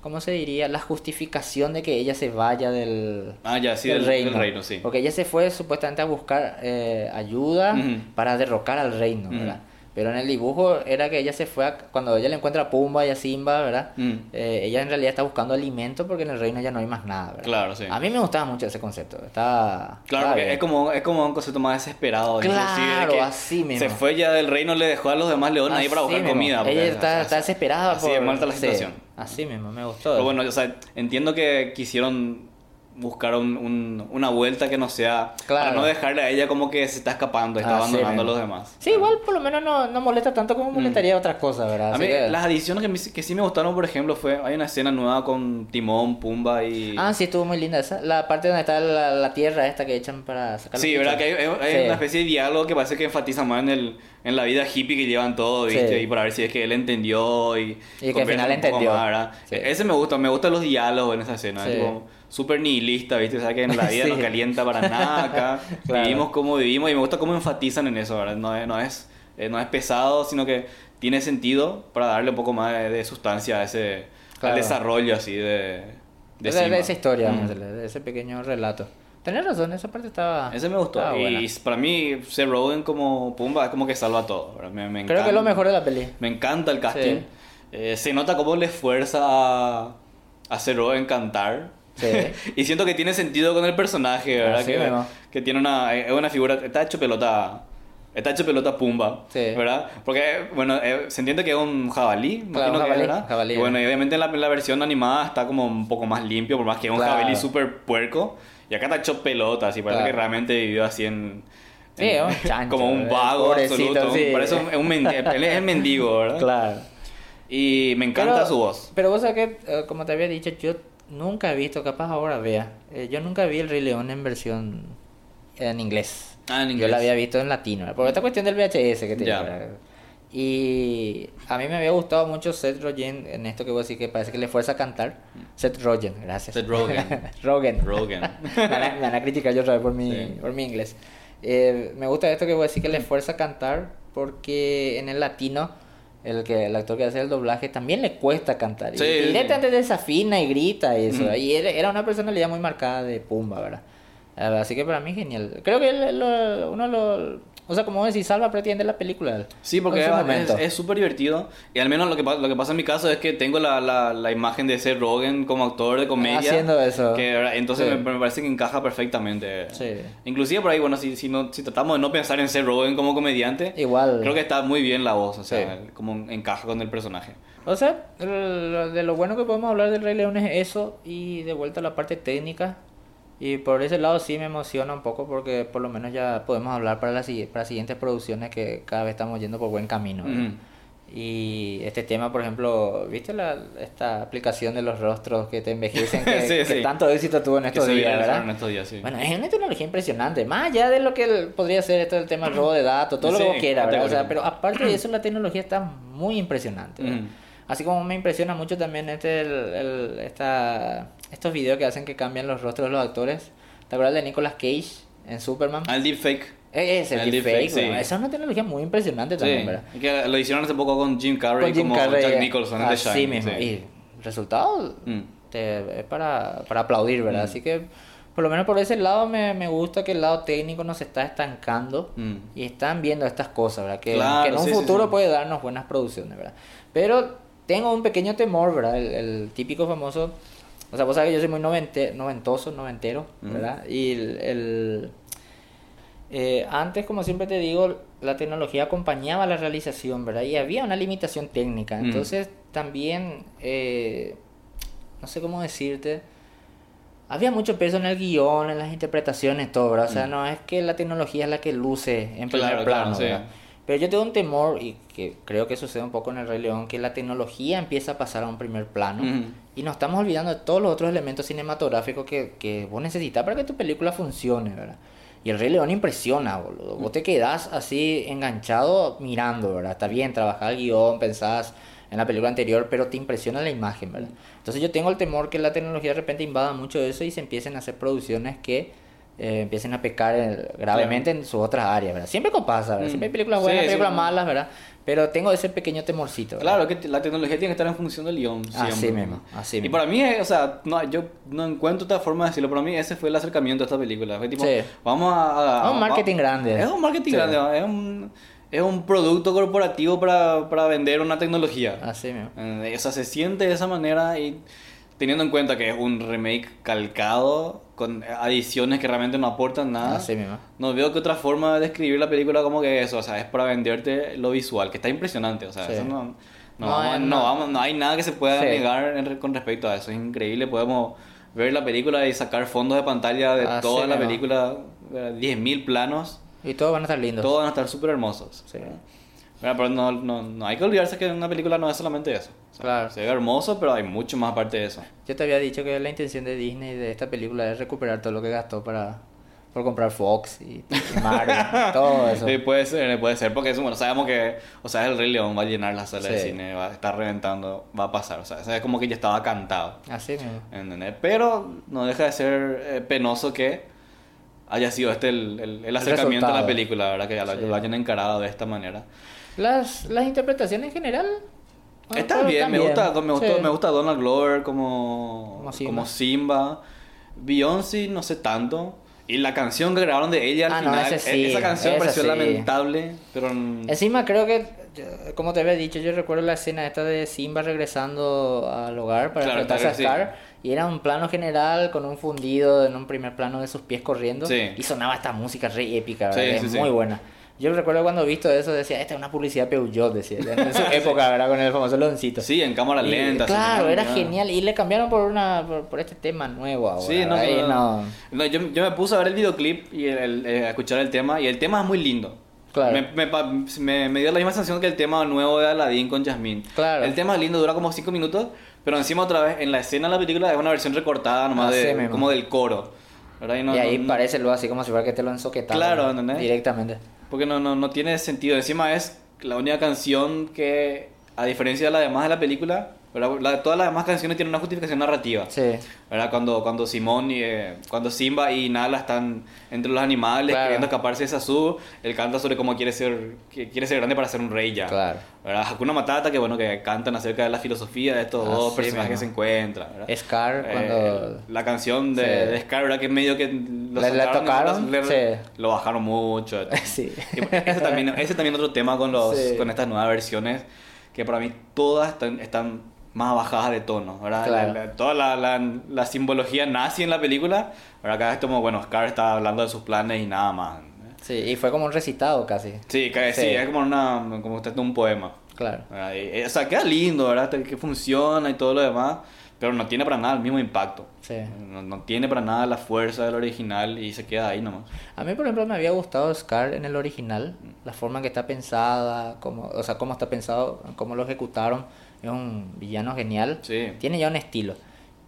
¿Cómo se diría? La justificación de que ella se vaya del,
Ah, ya, sí, del, del reino, sí.
Porque ella se fue supuestamente a buscar eh, ayuda para derrocar al reino. ¿verdad? Pero en el dibujo era que ella se fue a, cuando ella le encuentra a Pumba y a Simba, ¿verdad?
Mm.
Eh, ella en realidad está buscando alimento porque en el reino ya no hay más nada, ¿verdad?
Claro, sí.
A mí me gustaba mucho ese concepto. Está
Claro, porque es como, es como un concepto más desesperado.
Claro,
que
así mismo.
Se fue ya del reino, le dejó a los demás leones ahí para buscar
mismo.
comida. porque
Ella está, desesperada
Así
por...
de mal está la
sí,
situación.
así mismo, me gustó.
Pero bueno, o sea, entiendo que quisieron buscar un- un- una vuelta que no sea para
Claro.
no dejarle a ella como que se está escapando, está
Así
abandonando a
mismo.
los demás.
Sí, igual por lo menos no, no molesta tanto como molestaría otras cosas, ¿verdad?
Mm. A mí,
que-
las adiciones que, me- que sí me gustaron, por ejemplo, fue hay una escena nueva con Timón, Pumba y...
Ah, sí, estuvo muy linda esa. La parte donde está la, la tierra esta que echan para sacar
Sí, ¿verdad? Que hay, hay
Sí.
una especie de diálogo que parece que enfatiza más en, el, en la vida hippie que llevan todos, ¿viste?
Sí.
Y para ver si es que él entendió y...
Y que al final entendió.
más, ¿verdad?
Sí.
Ese me gusta, me gustan los diálogos en esa escena.
Sí.
Es como súper nihilista, ¿viste? O sea, que en la vida *laughs*
Sí.
no calienta para nada acá. *laughs*
Claro.
Vivimos como vivimos y me gusta cómo enfatizan en eso, ¿verdad? No es, no es, eh, no es pesado, sino que tiene sentido para darle un poco más de, de sustancia a ese...
Claro.
Al desarrollo así de... De,
de, de
Simba.
esa historia,
Mm.
de ese pequeño relato. Tenés razón, esa parte estaba.
Ese me gustó. Y
buena.
para mí, Seth Rogen como Pumba es como que salva todo. Me, me
Creo que es lo mejor de la peli.
Me encanta el casting.
Sí.
Eh, se nota cómo le esfuerza a, a Seth Rogen cantar.
Sí. *laughs*
y siento que tiene sentido con el personaje, ¿verdad?
Así
que,
mismo.
que tiene una, es una figura, está hecho pelota. Está hecho pelota Pumba,
Sí.
¿verdad? Porque, bueno, eh, se entiende que es un jabalí,
Claro,
imagino
un
que
jabalí,
¿verdad?
jabalí,
Y bueno,
¿no?
y obviamente en la, en la versión animada está como un poco más limpio, por más que es un
Claro.
jabalí súper puerco. Y acá está hecho pelota, así parece
Claro.
que realmente vivió así en...
Sí,
en-
es un chancho,
como un
eh,
vago absoluto.
sí.
Parece un, un mendi- *laughs* él es el mendigo, ¿verdad?
Claro.
Y me encanta
Pero-
su voz.
Pero vos sabés que, eh, como te había dicho, yo nunca he visto, capaz ahora vea, eh, yo nunca vi el Rey León en versión en inglés.
Ah, en
Yo
inglés.
la había visto en latino, por esta cuestión del VHS que te
Ya.
digo, ¿verdad? Y a mí me había gustado mucho Seth Rogen en esto que vos decís que parece que le fuerza a cantar. Seth Rogen, gracias.
Seth Rogen. *laughs*
Rogen.
Rogen. *laughs*
me, van a, me van a criticar yo otra vez por mi,
Sí.
por mi inglés. Eh, me gusta esto que vos decís que le fuerza a cantar porque en el latino el que el actor que hace el doblaje también le cuesta cantar. Y
Sí, sí.
directamente desafina y grita y eso.
Ujú.
Y era, era una personalidad muy marcada de Pumba, ¿verdad? Así que para mí genial. Creo que uno lo... O sea, como decís, Salva pretende la película.
Sí, porque es- súper divertido. Y al menos lo que, lo que pasa en mi caso es que tengo la, la, la imagen de Seth Rogen como actor de comedia.
Haciendo eso.
Que, entonces
Sí.
me, me parece que encaja perfectamente.
Sí.
Inclusive por ahí, bueno, si, si, no, si tratamos de no pensar en Seth Rogen como comediante,
Igual.
creo que está muy bien la voz. O sea,
Sí.
como encaja con el personaje.
O sea, de lo bueno que podemos hablar del Rey León es eso y de vuelta a la parte técnica. Y por ese lado sí me emociona un poco porque por lo menos ya podemos hablar para las, para siguientes producciones que cada vez estamos yendo por buen camino.
Ujú.
Y este tema, por ejemplo, ¿viste la, esta aplicación de los rostros que te envejecen *laughs* que,
Sí,
que
sí.
tanto éxito tuvo en
Que
estos
se
días, verdad?
en estos días, sí.
Bueno, es una tecnología impresionante, más allá de lo que podría ser esto del tema del robo de datos, todo lo que vos quieras, ¿verdad? O sea, pero aparte de eso, la tecnología está muy impresionante. ¿verdad?
Ujú.
Así como me impresiona mucho también este, el, el- esta, estos videos que hacen que cambian los rostros de los actores. ¿Te acuerdas de Nicolas Cage en Superman?
Ah, el deepfake.
Eh, es el,
el
deepfake,
deepfake, sí.
Esa es una tecnología muy impresionante también,
Sí,
¿verdad?
y que lo hicieron hace poco con Jim Carrey,
Con Jim
como
Carrey,
Jack
eh,
Nicholson en The
así
Shining,
mismo.
sí.
Y resultado
Mm.
te- es para, para aplaudir, ¿verdad?
Mm.
Así que por lo menos por ese lado me, me gusta que el lado técnico nos está estancando
Mm.
y están viendo estas cosas, ¿verdad? Que,
Claro,
que en un
sí, sí,
futuro
sí.
puede darnos buenas producciones, ¿verdad? Pero tengo un pequeño temor, ¿verdad? El, el típico famoso... O sea, vos sabés que yo soy muy novente, noventoso, noventero. ¿verdad? Y el... el- eh, antes, como siempre te digo, la tecnología acompañaba la realización, ¿verdad? Y había una limitación técnica.
Mm.
Entonces, también, eh, no sé cómo decirte, había mucho peso en el guion, en las interpretaciones, todo, ¿verdad? O sea,
Mm.
no es que la tecnología es la que luce en primer plano,
claro, sí.
Pero yo tengo un temor, y que creo que sucede un poco en el Rey León, que la tecnología empieza a pasar a un primer plano. Y nos estamos olvidando de todos los otros elementos cinematográficos que, que vos necesitas para que tu película funcione, ¿verdad? Y el Rey León impresiona, boludo. Vos te quedás así enganchado mirando, ¿verdad? Está bien, trabajás el guion, pensás en la película anterior, pero te impresiona la imagen, ¿verdad? Entonces yo tengo el temor que la tecnología de repente invada mucho de eso y se empiecen a hacer producciones que eh, empiecen a pecar eh, gravemente en sus otras áreas, ¿verdad? Siempre pasa, ¿verdad?
Mm.
Siempre hay películas
Sí,
buenas,
sí.
películas malas, ¿verdad? Pero tengo ese pequeño temorcito, ¿verdad?
Claro, que la tecnología tiene que estar en función del guion.
Así mismo, así
Y
mismo.
para mí, o sea, no, yo no encuentro otra forma de decirlo. Para mí, ese fue el acercamiento a esta película. Fue tipo,
Sí.
vamos a. a-
Es un marketing
a-
grande.
Es un marketing
Sí.
grande, es un, es un producto corporativo para, para vender una tecnología.
Así mismo.
Eh, O sea, se siente de esa manera y teniendo en cuenta que es un remake calcado con adiciones que realmente no aportan nada.
Así mismo.
No veo que otra forma de describir la película como que eso, o sea, es para venderte lo visual, que está impresionante, o sea,
Sí.
eso no, no,
No,
vamos-
eh,
no
no.
vamos- no hay nada que se pueda
Sí.
negar en re- con respecto a eso, es increíble, podemos ver la película y sacar fondos de pantalla de
Así
toda la
mismo.
película, eh, 10.000 planos,
Y todos van a estar lindos.
todos van a estar súper hermosos.
Sí.
Bueno, pero no, no, no hay que olvidarse que una película no es solamente eso. O sea,
Claro.
Se ve hermoso, pero hay mucho más aparte de eso.
Yo te había dicho que la intención de Disney de esta película es recuperar todo lo que gastó para por comprar Fox y, y *laughs* Marvel, todo eso.
Sí, puede ser, puede ser, porque eso, bueno, sabemos que, o sea, el Rey León va a llenar la sala de
Sí.
cine, va a estar reventando, va a pasar, o sea, es como que ya estaba cantado,
Así mismo.
¿entendés? Pero no deja de ser eh, penoso que haya sido este el, el- el acercamiento a la película, ¿verdad? Que ya lo,
Sí.
lo hayan encarado de esta manera.
Las, las interpretaciones en general. Bueno,
Está bien, me gusta, me, gustó,
Sí.
me gusta Donald Glover como,
Como Simba.
como Simba. Beyoncé, no sé tanto. Y la canción que grabaron de ella al
Ah,
final,
sí,
e- esa canción pareció
sí.
lamentable, pero...
Encima creo que, como te había dicho, yo recuerdo la escena esta de Simba regresando al hogar para
Claro,
enfrentarse a
sí.
Scar. Y era un plano general con un fundido en un primer plano de sus pies corriendo. Y sonaba esta música re épica, es muy buena. Yo recuerdo cuando he visto eso, decía, esta es una publicidad Peugeot, decía. En su *laughs* época, ¿verdad? Con el famoso loncito.
Sí, en cámara
Y,
lenta.
claro, era genial. Y le cambiaron por una por, por este tema nuevo ahora.
Sí, no.
Y
no,
no-
no, yo, yo me puse a ver el videoclip y el, el- eh, a escuchar el tema y el tema es muy lindo.
Claro.
Me, me, me- me dio la misma sensación que el tema nuevo de Aladdin con Jasmine.
Claro.
El tema es lindo, dura como 5 minutos, pero encima otra vez en la escena de la película es una versión recortada nomás
Así
de, como del coro. ¿verdad? no-
y ahí
no-
parece luego así como si fuera que te lo ensoquetaron.
Claro, ¿entendés?
Directamente.
Porque no, no, no tiene sentido. Encima es la única canción que, a diferencia de las demás de la película. La- todas las demás canciones tienen una justificación narrativa.
Sí.
¿verdad? Cuando, cuando Simón y, eh, cuando Simba y Nala están entre los animales
Claro.
queriendo escaparse de Sasu, él canta sobre cómo quiere ser, quiere ser grande para ser un rey ya.
Claro.
¿verdad? Hakuna Matata, que bueno, que cantan acerca de la filosofía de estos dos
Así
personajes que se encuentran. ¿verdad?
Scar,
Eh,
cuando...
la canción de,
Sí.
de Scar, ¿verdad? Que medio que lo,
Le- le tocaron,
le-
sí.
lo bajaron mucho. *laughs*
Sí.
Y ese también, ese también otro tema con, los,
Sí.
con estas nuevas versiones, que para mí todas están, están más bajadas de tono, ¿verdad?
Claro.
La- la- toda la, la, la simbología nazi en la película, ¿verdad? Acá es como, bueno, Scar está hablando de sus planes y nada más.
Sí, y fue como un recitado casi.
Sí, que, sí.
Sí.
es como, una, como usted un poema.
Claro.
Y- y- o sea, queda lindo, ¿verdad? Que funciona y todo lo demás. pero no tiene para nada el mismo impacto.
Sí.
No, no tiene para nada la fuerza del original y se queda ahí nomás.
A mí, por ejemplo, me había gustado Scar en el original, la forma en que está pensada, cómo, o sea, cómo está pensado, cómo lo ejecutaron. Es un villano genial.
Sí.
Tiene ya un estilo.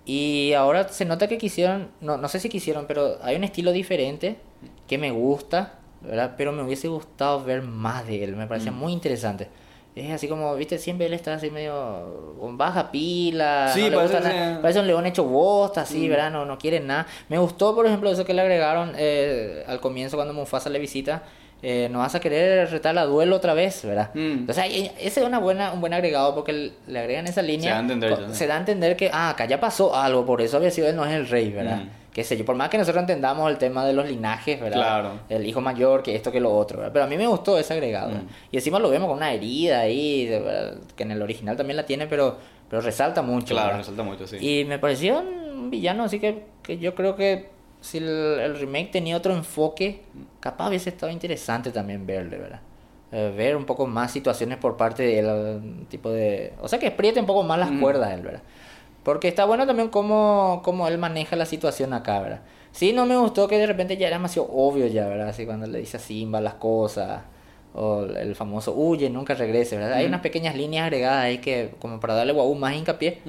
Y ahora se nota que quisieron, no, no sé si quisieron, pero hay un estilo diferente que me gusta, ¿verdad? Pero me hubiese gustado ver más de él, me parecía
Mm.
muy interesante. Es así como, viste, siempre él está así medio con baja pila,
Sí,
no
parece
nada. parece un león hecho bosta, así,
Mm.
¿verdad? No, no quiere nada. Me gustó, por ejemplo, eso que le agregaron eh, al comienzo cuando Mufasa le visita. Eh, no vas a querer retar a duelo otra vez, ¿verdad?
Mm.
Entonces, ahí- ese es una buena, un buen agregado porque le- agregan esa línea.
Se da a entender
se da a entender que, ah, acá ya pasó algo, por eso había sido él, no es el rey, ¿verdad?
Mm.
Qué sé yo, por más que nosotros entendamos el tema de los linajes, ¿verdad?
Claro.
El hijo mayor, que esto, que lo otro, ¿verdad? Pero a mí me gustó ese agregado.
Mm.
Y encima lo vemos con una herida ahí, verdad, que en el original también la tiene, pero, pero resalta mucho.
Claro,
¿verdad?
resalta mucho, sí.
Y me pareció un villano, así que, que yo creo que si el, el remake tenía otro enfoque, capaz hubiese estado interesante también verle, ¿verdad? Eh, ver un poco más situaciones por parte de él, eh, tipo de... O sea, que apriete un poco más las cuerdas él, ¿verdad? Porque está bueno también cómo, cómo él maneja la situación acá, ¿verdad? Sí, no me gustó que de repente ya era demasiado obvio ya, ¿verdad? Así cuando le dice a Simba las cosas, o el famoso huye, nunca regrese, ¿verdad? Hay unas pequeñas líneas agregadas ahí que, como para darle aún más hincapié,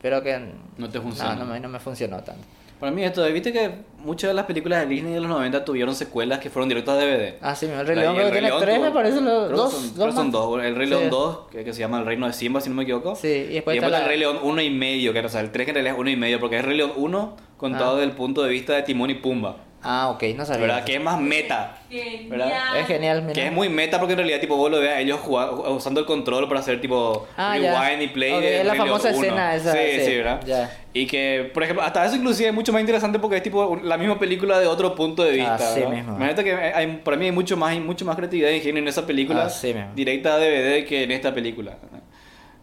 pero que
No te funciona.
no, no me, no me funcionó tanto.
Para mí esto, viste que muchas de las películas de Disney de los 90 tuvieron secuelas que fueron directas a DVD.
Ah, sí, el Rey León creo que tiene tres, me parece, los, dos,
son,
dos
son dos. El Rey
Sí.
León 2, que, que se llama El Reino de Simba, si no me equivoco.
Sí, y después
y
está la-
el Rey León 1 y medio, que o sea, el 3 que en realidad es 1 y medio, porque es Rey León 1 contado
Ah.
desde el punto de vista de Timón y Pumba.
Ah, ok, no sabía.
¿Verdad? Que es más meta. ¿verdad?
Es genial, mira.
Que es muy meta porque en realidad tipo vos lo veas a ellos jugando, usando el control para hacer tipo
Ah, ya.
rewind y play de
es la famosa
1.
escena esa,
Sí,
sí,
sí, ¿verdad?
ya.
Y que, por ejemplo, hasta eso inclusive es mucho más interesante porque es tipo la misma película de otro punto de vista.
Así
¿verdad?
mismo.
Imagínate que hay, para mí hay mucho más, hay mucho más creatividad y ingenio en esa película
Así mismo.
directa a DVD que en esta película.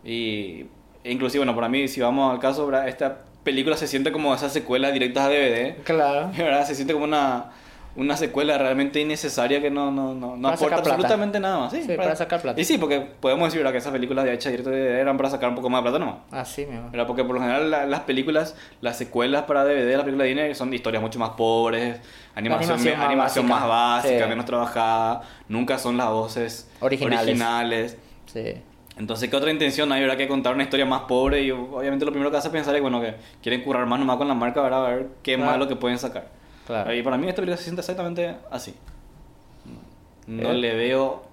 Y e inclusive, bueno, para mí, si vamos al caso, ¿verdad? esta película se siente como esas secuelas directas a DVD.
Claro. *laughs*
¿verdad? Se siente como una, una secuela realmente innecesaria que no, no, no, no aporta
plata.
absolutamente nada más. Sí,
Sí, para sacar plata.
Y sí, porque podemos decir ¿verdad? que esas películas de hecha directo de DVD eran para sacar un poco más de plata nomás.
Así mismo.
¿verdad? Porque por lo general la- las películas, las secuelas para DVD, las películas de Disney son historias mucho más pobres, animación,
animación más
animación
básica.
más básica,
Sí.
menos trabajada, nunca son las voces
Originales.
originales.
Sí.
Entonces, ¿qué otra intención hay? ¿verdad? Que contar una historia más pobre y obviamente lo primero que hace pensar es bueno, que quieren currar más nomás con la marca, ¿verdad? A ver qué
Claro.
más lo que pueden sacar.
Claro.
Y para mí esta película se siente exactamente así. No
Eh,
le veo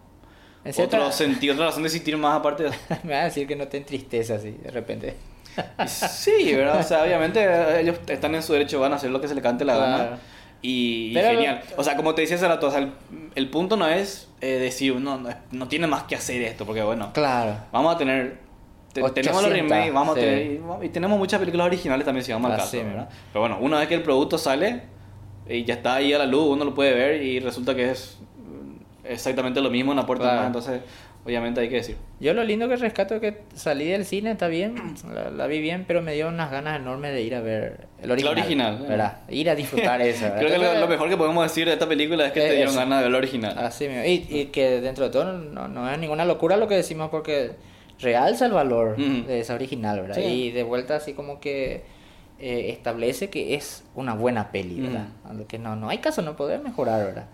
cierta-
otro sentido, otra razón de existir más aparte de. *laughs*
Me va a decir que no te entristece así, de repente.
Sí, ¿verdad? O sea, obviamente ellos están en su derecho, van a hacer lo que se les cante la
Claro.
gana. Y, genial. O sea, como te decía hace rato, o sea, el, el punto no es eh, decir, no, no, no tiene más que hacer esto, porque bueno,
Claro.
vamos a tener... te-
800,
tenemos los remakes, vamos
sí.
a tener... Y, y tenemos muchas películas originales también, si vamos al
Así
caso. Pero bueno, una vez que el producto sale y ya está ahí a la luz, uno lo puede ver y resulta que es mm, exactamente lo mismo, no aporta
Claro.
nada, entonces obviamente hay que decir.
Yo lo lindo que rescato es que salí del cine, está bien, *clears throat* la, la vi bien, pero me dio unas ganas enormes de ir a ver el original.
original, eh.
¿verdad? Ir a disfrutar eso. *laughs*
Creo que lo, mejor que podemos decir de esta película es que
Eh,
te dieron
eso.
ganas de ver la original.
Así mismo. Y, y que dentro de todo no, no es ninguna locura lo que decimos porque realza el valor de esa original, ¿verdad?
Sí.
Y de vuelta así como que eh, establece que es una buena peli, ¿verdad? A lo que no, no hay caso no poder mejorar, ¿verdad?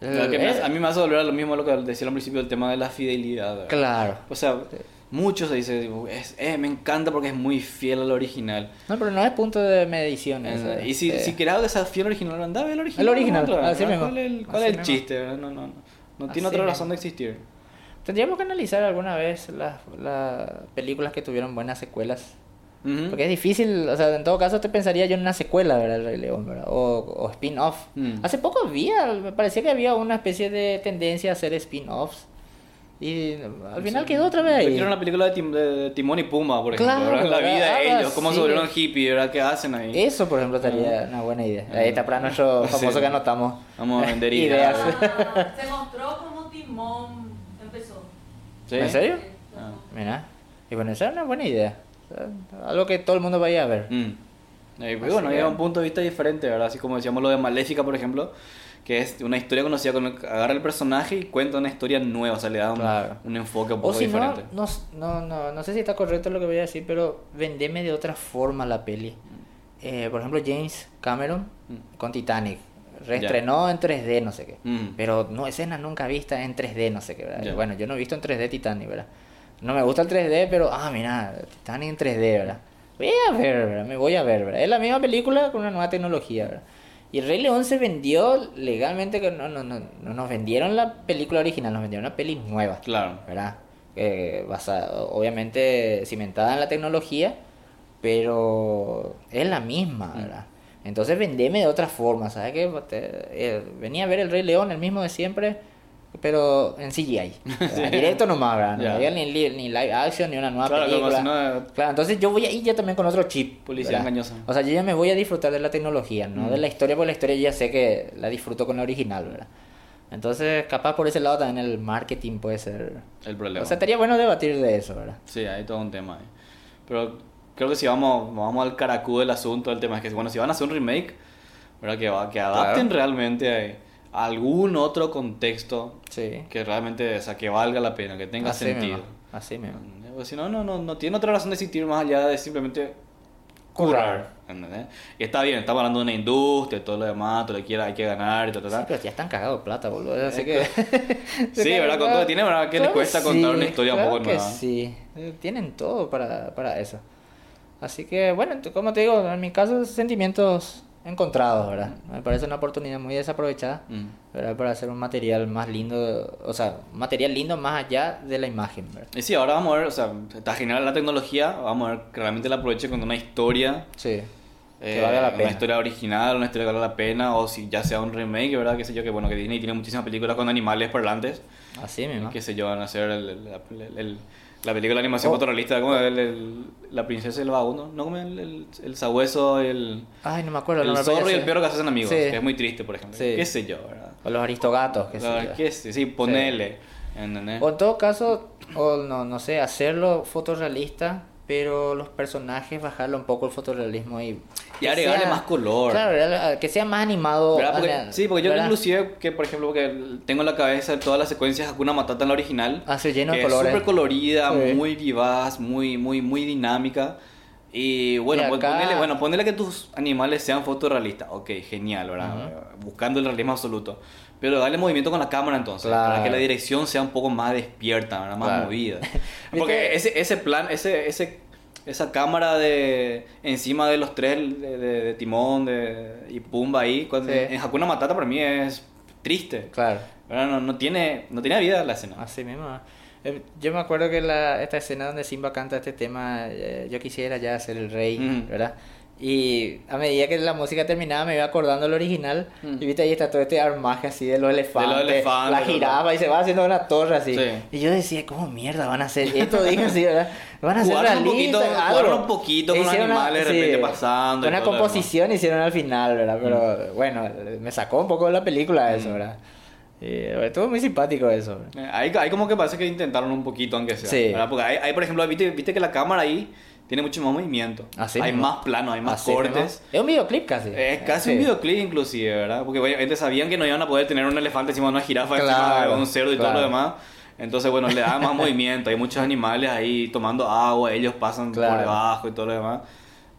Lo que me
Eh,
hace- a mí me hace volver a lo mismo lo que decía al principio del tema de la fidelidad. ¿verdad?
Claro.
O sea, muchos se dicen, es, eh, me encanta porque es muy fiel al original.
No, pero no es punto de medición. eso,
y si,
eh.
si querés que sea fiel al original, anda el original.
El original,
¿no?
así mismo.
¿Cuál es el, cuál es el
mismo.
chiste? No, no, no. No tiene otra
mismo.
razón de existir.
Tendríamos que analizar alguna vez las, las películas que tuvieron buenas secuelas.
Ujú.
Porque es difícil, o sea, en todo caso te pensaría yo en una secuela, ¿verdad? El Rey León, ¿verdad? O, o spin-off.
Mm.
Hace poco había, me parecía que había una especie de tendencia a hacer spin-offs. Y al final quedó otra vez ahí.
quiero una película de, Tim- de Timón y Puma, por ejemplo.
Claro.
La vida
¿verdad?
de ellos, cómo se volvieron hippies, ¿verdad? ¿Qué hacen ahí?
Eso, por ejemplo, estaría una buena idea. Ahí está para nuestro *laughs*
Sí.
famoso que anotamos.
Vamos a vender *laughs*
ideas.
ideas.
Ah, *laughs* se mostró como Timón empezó.
¿Sí?
¿En serio?
Ah.
Mira. Y bueno, esa es una buena idea. O sea, Algo que todo el mundo vaya a ver.
Mm. Eh, pues
Así
bueno, hay un punto de vista diferente, ¿verdad? Así como decíamos lo de Maléfica, por ejemplo, que es una historia conocida, con el- agarra el personaje y cuenta una historia nueva, o sea, le da un,
Claro.
un enfoque un
O
poco
si no,
diferente.
no, no, no, no sé si está correcto lo que voy a decir, pero vendeme de otra forma la peli. Eh, por ejemplo, James Cameron
Mm.
con Titanic. Reestrenó en 3D, no sé qué.
Mm.
Pero no escenas nunca vistas en 3D, no sé qué, ¿verdad?
Ya.
Bueno, yo no he visto en 3D Titanic, ¿verdad? No me gusta el 3D, pero, ah, mira, Titanic en 3D, ¿verdad? Voy a ver, ¿verdad? Me voy a ver, ¿verdad? Es la misma película con una nueva tecnología, ¿verdad? Y el Rey León se vendió legalmente, que no, no, no, no nos vendieron la película original, nos vendieron una peli nueva.
Claro.
¿verdad? Eh, basada, obviamente cimentada en la tecnología, pero es la misma, ¿verdad? Entonces vendeme de otra forma, ¿sabes qué? Eh, venía a ver el Rey León, el mismo de siempre, pero en CGI. ¿verdad? *laughs* Directo nomás, ¿verdad? No
Ya.
había ni, ni live action, ni una nueva
Claro,
película.
si no-
Claro, entonces yo voy a ir ya también con otro chip.
Policía
¿verdad?
engañosa.
O sea, yo ya me voy a disfrutar de la tecnología, no
Mm.
de la historia, porque la historia yo ya sé que la disfruto con la original, ¿verdad? Entonces, capaz por ese lado también el marketing puede ser...
El problema.
O sea, estaría bueno debatir de eso, ¿verdad?
Sí, hay todo un tema ahí. Pero creo que si vamos, vamos al caracú del asunto, el tema es que, bueno, si van a hacer un remake, ¿verdad? Que, va- que adapten
Claro.
realmente a algún otro contexto
Sí.
que realmente, o sea, que valga la pena, que tenga
Así
sentido.
mismo, Así mismo.
Porque si no, no, no, no tiene otra razón de existir más allá de simplemente curar. ¿entendés? Y está bien, estamos hablando de una industria, todo lo demás, todo lo que quiera, hay que ganar y todo,
Sí, pero ya están cagados de plata, boludo. Así
Es
que... *laughs*
Sí, *laughs* ¿verdad? Con todo tiene, ¿verdad? Que les cuesta contar una historia un
claro
poco
que
nueva.
sí. Eh, Tienen todo para, para eso. Así que, bueno, como te digo, en mi caso, sentimientos encontrados, ¿verdad? Me parece una oportunidad muy desaprovechada,
Mm.
¿verdad? Para hacer un material más lindo, o sea, material lindo más allá de la imagen, ¿verdad?
Y sí, ahora vamos a ver, o sea, está genial la tecnología, vamos a ver que realmente la aproveche con una historia,
Sí. Que
eh,
valga la pena.
una historia original, una historia que valga la pena, o si ya sea un remake, ¿verdad? Qué sé yo, que bueno, que Disney tiene muchísimas películas con animales parlantes,
Así mismo.
qué sé yo, van a hacer el, el- el- el- la película de animación
Oh.
fotorrealista, como el, el- la princesa y el vagabundo, no como el, el, el sabueso, el,
Ay, no me acuerdo.
el
no me
zorro y el perro que se hacen amigos,
Sí.
que es muy triste, por ejemplo,
Sí.
qué sé yo, ¿verdad?
O los aristogatos,
La-
sé yo.
qué sé, sí, ponele.
O en todo caso, o no, no sé, hacerlo fotorrealista, pero los personajes bajarlo un poco el fotorrealismo y...
Y
que
agregarle
sea-
más color.
Claro, que sea más animado.
Sí, porque yo
¿verdad?
inclusive, que por ejemplo, porque tengo en la cabeza todas las secuencias de Hakuna Matata en la original.
Ah, sí, lleno de
que es
colores.
súper colorida,
Sí.
muy vivaz, muy, muy, muy dinámica. Y bueno,
Y acá-
ponele, bueno, ponele que tus animales sean fotorrealistas. Ok, genial, ¿verdad? Buscando el realismo absoluto. Pero darle movimiento con la cámara entonces.
Claro.
Para que la dirección sea un poco más despierta, ¿verdad? más
Claro.
movida. *laughs* Porque ese, ese plan, ese, ese, esa cámara de encima de los tres, de, de- de Timón de, y Pumba ahí, cuando,
Sí.
en Hakuna Matata para mí es triste.
Claro.
No, no, tiene, no tiene vida la escena.
así mismo. Eh, Yo me acuerdo que la, esta escena donde Simba canta este tema, eh, yo quisiera ya ser el rey. ¿verdad? Y a medida que la música terminaba me iba acordando el original
Mm.
y viste ahí está todo este armaje así de los elefantes,
elefantes,
la jirafa y se va haciendo una torre así.
Sí.
Y yo decía, ¿cómo mierda van a hacer esto? *laughs* Dije así, ¿verdad? Van a hacer
Jugaron un poquito-
algo.
un poquito con los
Hicieron una-
animales de repente pasando y
Una composición hicieron al final, ¿verdad? Pero bueno, me sacó un poco de la película eso,
Mm.
¿verdad? Y estuvo muy simpático eso. ¿verdad?
Eh, ahí como que parece que intentaron un poquito, aunque sea.
Sí.
¿verdad? Porque ahí, ahí, por ejemplo, viste, viste que la cámara ahí tiene mucho más movimiento.
Así
hay
mismo.
más planos, hay más
Así
cortes.
mismo. Es un videoclip casi.
Es casi
Sí.
un videoclip inclusive, ¿verdad? Porque obviamente sabían que no iban a poder tener un elefante encima de una jirafa, encima
Claro,
de un cerdo y todo
claro.
lo demás. Entonces, bueno, le da más *laughs* movimiento. Hay muchos animales ahí tomando agua, ellos pasan por
Claro.
debajo y todo lo demás.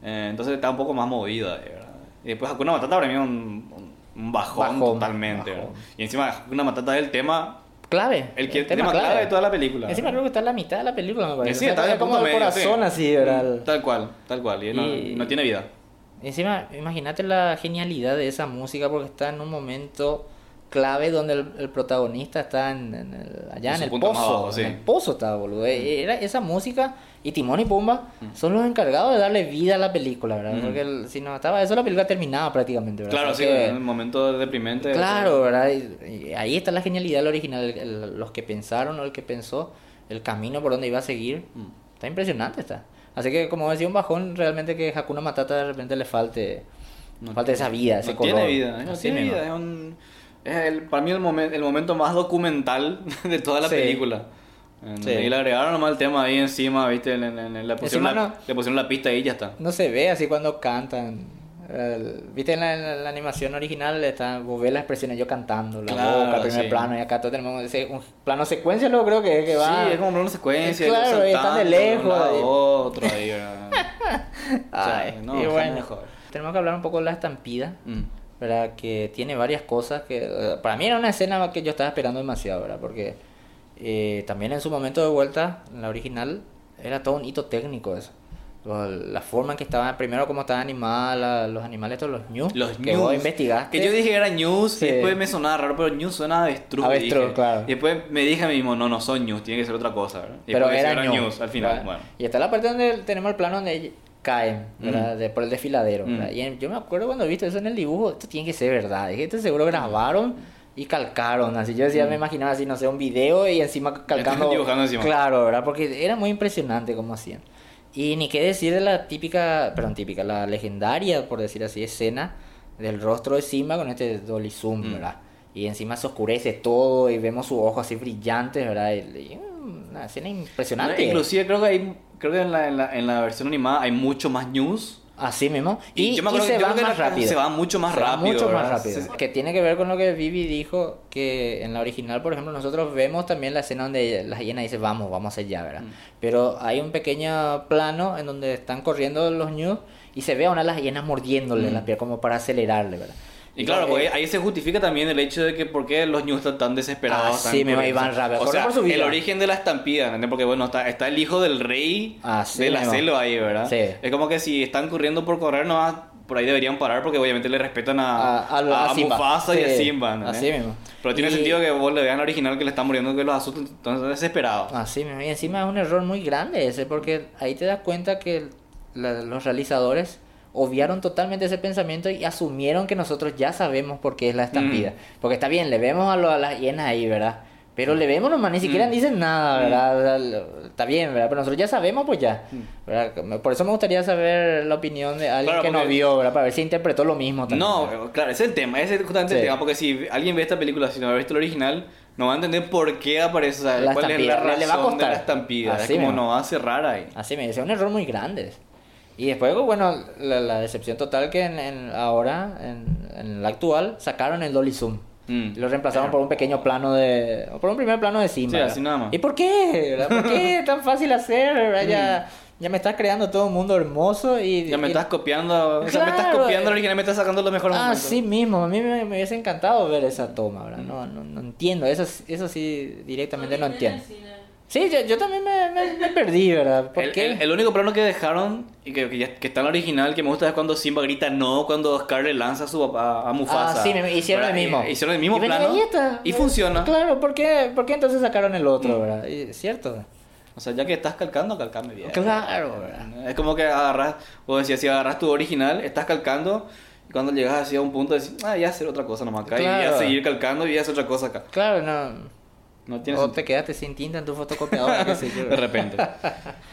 Eh, entonces está un poco más movida, ¿verdad? Y después Hakuna Matata para mí es un, un- un bajón,
Bajón,
totalmente,
bajón.
Y encima Hakuna Matata es el tema,
Clave.
el, que,
el tema
tema clave de toda la película.
Encima creo que está en la mitad de la película, me parece.
Sí,
O sea,
está en
como el
medio,
corazón
sí.
así, ¿verdad?
Mm, Tal cual, tal cual. Y no,
Y-
no tiene vida.
Encima, imagínate la genialidad de esa música porque está en un momento clave donde el, el protagonista está en, en el- allá
En
el pozo.
sí.
En el pozo estaba, boludo. Eh, Era esa música y Timón y Pumba son los encargados de darle vida a la película, ¿verdad?
Mm.
Porque el- si no estaba eso, la película terminaba prácticamente, ¿verdad?
Claro, sí, en un momento deprimente.
Claro, ¿verdad? Y, y ahí está la genialidad del original, el- el- los que pensaron o el que pensó, el camino por donde iba a seguir.
Mm.
Está impresionante, está. Así que, como decía, un bajón realmente que Hakuna Matata de repente le falte,
No
falte esa vida, ese
no
color.
tiene vida, no
Así
tiene vida. Es, un, es el, para mí el, momen- el momento más documental *laughs* de toda la
Sí.
película. Eh,
Sí.
Y le agregaron nomás el tema ahí encima, ¿viste? Le, pusieron,
Encima
la,
no-
le pusieron la pista ahí y ya está.
No se ve así cuando cantan. El- Viste en la, en la animación original está, vos ves las expresiones yo cantando, la
Claro,
boca, primer
sí.
plano, y acá todo tenemos ese- un plano secuencia, luego creo que, que va.
Sí, es como una secuencia.
Claro, y están de lejos,
De un lado
ahí.
otro ahí. *laughs*
Ay,
no,
y bueno,
mejor.
tenemos que hablar un poco de la estampida,
Mm.
¿Verdad? Que tiene varias cosas que eh, para mí era una escena que yo estaba esperando demasiado, ¿verdad? Porque eh, también en su momento de vuelta, en la original, era todo un hito técnico eso. La forma en que estaba, primero cómo estaban animadas la- los animales, todos los news,
Los
que vos
news.
investigaste.
Que yo dije que era news
Sí.
y después me sonaba raro, pero news suena a avestruz.
Avestruz,
dije.
claro.
Y después me dije a mí mismo, no, no son news, tiene que ser otra cosa. ¿verdad? Y
pero
después
era,
sí
news,
al final. Bueno.
Y está la parte donde tenemos el plano donde caen, ¿verdad? De- por el desfiladero.
Mm.
Y en- yo me acuerdo cuando he visto eso en el dibujo, esto tiene que ser verdad. Dije, esto seguro grabaron y calcaron. Así yo decía, me imaginaba así, no sé, un video y encima calcando.
Dibujando encima.
Claro, ¿verdad? Porque era muy impresionante cómo hacían. Y ni qué decir de la típica, perdón, típica, la legendaria, por decir así, escena del rostro de Simba con este dolly zoom,
Mm.
¿verdad? Y encima se oscurece todo y vemos su ojo así brillantes, ¿verdad? Y, y, una escena impresionante.
Inclusive creo que hay, creo que en la, en la, en la versión animada hay mucho más news.
Así mismo.
Y
Y,
yo me
y
acuerdo
se
que- yo
va
creo que
más
la-
rápido.
se va mucho más
Se va
rápido,
mucho más rápido. Que tiene que ver con lo que Vivi dijo, que en la original, por ejemplo, nosotros vemos también la escena donde la hiena dice, vamos, vamos allá, ¿verdad?
Mm.
Pero hay un pequeño plano en donde están corriendo los news y se ve a una de las hienas mordiéndole
Mm.
la piel como para acelerarle, ¿verdad?
Y claro,
eh,
porque ahí se justifica también el hecho de que por qué los news están tan desesperados.
Ah,
tan
sí, me
corriendo.
iban rápido,
O sea,
por su vida.
el origen de la estampida, ¿entendés? Porque bueno, está, está el hijo del rey
Ah, sí,
de la selva ahí, ¿verdad?
Sí.
Es como que si están corriendo por correr, no va- por ahí deberían parar porque obviamente le respetan a,
A- a- a Simba.
Mufasa y a
Sí,
Simba, ¿entendés?
así mismo.
Pero tiene
Y-
sentido que vos le vean al original que le están muriendo que los asustan, están desesperados.
Así mismo. Y encima es un error muy grande ese, porque ahí te das cuenta que la- los realizadores obviaron totalmente ese pensamiento y asumieron que nosotros ya sabemos por qué es la estampida. Porque está bien, le vemos a, lo- a las hienas ahí, ¿verdad? Pero le vemos nomás, ni siquiera
Mm.
dicen nada, ¿verdad? O sea, lo- Está bien, ¿verdad? Pero nosotros ya sabemos, pues ya. ¿verdad? Por eso me gustaría saber la opinión de alguien
Claro,
que no vio, ¿verdad? Para ver si interpretó lo mismo también.
No,
¿verdad?
claro, ese es el tema, ese es justamente
Sí.
el tema, porque si alguien ve esta película sin haber visto el original, no va a entender por qué aparece, o sea,
La
cuál es la razón
le va a
de
costar.
la estampida,
Así
es como
mismo.
no va a cerrar ahí.
Así me dice, un error muy grande. Y después, bueno, la, la decepción total que en, en- ahora, en, en la actual, sacaron el Dolly Zoom.
Mm.
Y lo reemplazaron por un pequeño plano de... por un primer plano de Simba.
Sí, así nada más.
¿Y por qué? ¿Por qué es *laughs* tan fácil hacer? Ya, ya me estás creando todo un mundo hermoso y...
Mm. Ya me
y-
estás copiando, o sea, me estás
Claro,
copiando
eh.
original, me estás sacando los mejores momentos.
Así mismo, a mí me, me hubiese encantado ver esa toma,
Mm.
¿verdad? No, no, no entiendo, eso, eso sí directamente no
Lo
entiendo.
cine.
Sí, yo, yo también me, me- me perdí, ¿verdad? ¿Por
El, el- el único plano que dejaron y que, que, está en la original que me gusta es cuando Simba grita no cuando Scar le lanza a, su, a, a Mufasa.
Ah, sí, me- hicieron el mismo.
Y- Hicieron el mismo
Y
plano y funciona.
Claro, ¿por qué, ¿por qué entonces sacaron el otro, verdad? Y- ¿Cierto?
O sea, ya que estás calcando, calcame bien.
Claro, ¿verdad?
Es como que agarras, o decía, si agarras tu original, estás calcando y cuando llegas así a un punto decís, ah, ya hacer otra cosa nomás acá y
Claro.
ya seguir calcando y ya hacer otra cosa acá.
Claro, no.
No tiene
O
sentido.
te quedaste sin tinta en tu fotocopiadora, qué sé yo.
De repente.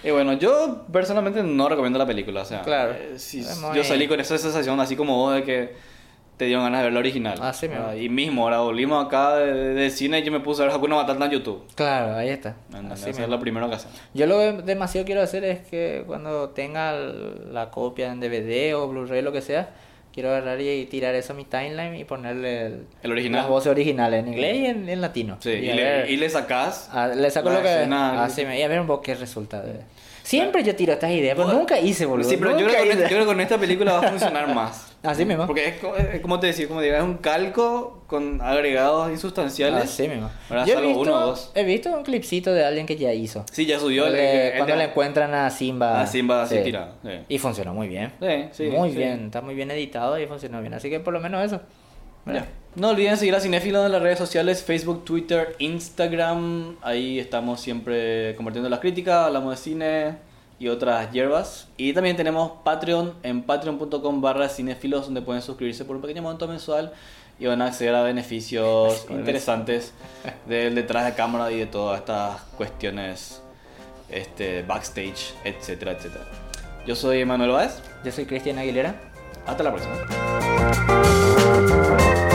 y bueno, yo personalmente no recomiendo la película. O sea,
Claro.
eh, si-
Es muy-
yo salí con esa sensación así como vos de que te dieron ganas de ver la original.
Así mismo.
Ah, Y mismo, ahora volvimos acá de- cine y yo me puse a ver Hakuna Matata en YouTube.
Claro, ahí está. Así
es lo primero que hacen.
Yo lo que demasiado quiero hacer es que cuando tenga la copia en DVD o Blu-ray, lo que sea, quiero agarrar y tirar eso a mi timeline y ponerle el,
El original.
las voces originales en inglés y en, en latino.
Sí, y,
a
le,
ver-
y le sacás.
Ah, le saco lo que.
escena-
Ah, sí, me- y a ver un poco qué resulta. de- Siempre yo tiro estas ideas, pero nunca hice, boludo.
Sí, pero yo
nunca
creo, que con,
hice.
yo creo que con esta película va a funcionar más. *laughs*
Así mismo.
Porque es, es como te decía, como digo, es un calco con agregados insustanciales.
Así mismo.
Ahora
Yo he visto,
uno o dos.
he visto un clipcito de alguien que ya hizo.
Sí, ya subió el, el-
cuando
el-
le encuentran a Simba.
A Simba así
Sí.
tirado, sí.
Y funcionó muy bien.
Sí, sí,
muy
sí.
bien, está muy bien editado y funcionó bien. Así que por lo menos eso.
Ya. No olviden seguir a Cinéfilo en las redes sociales, Facebook, Twitter, Instagram. Ahí estamos siempre compartiendo las críticas, hablamos de cine y otras hierbas. Y también tenemos Patreon en patreon.com barra cinéfilos donde pueden suscribirse por un pequeño monto mensual y van a acceder a beneficios *laughs* interesantes *laughs* del detrás de cámara y de todas estas cuestiones este, backstage, etcétera, etcétera. Yo soy Manuel Báez.
Yo soy Cristian Aguilera.
Hasta la próxima. thank you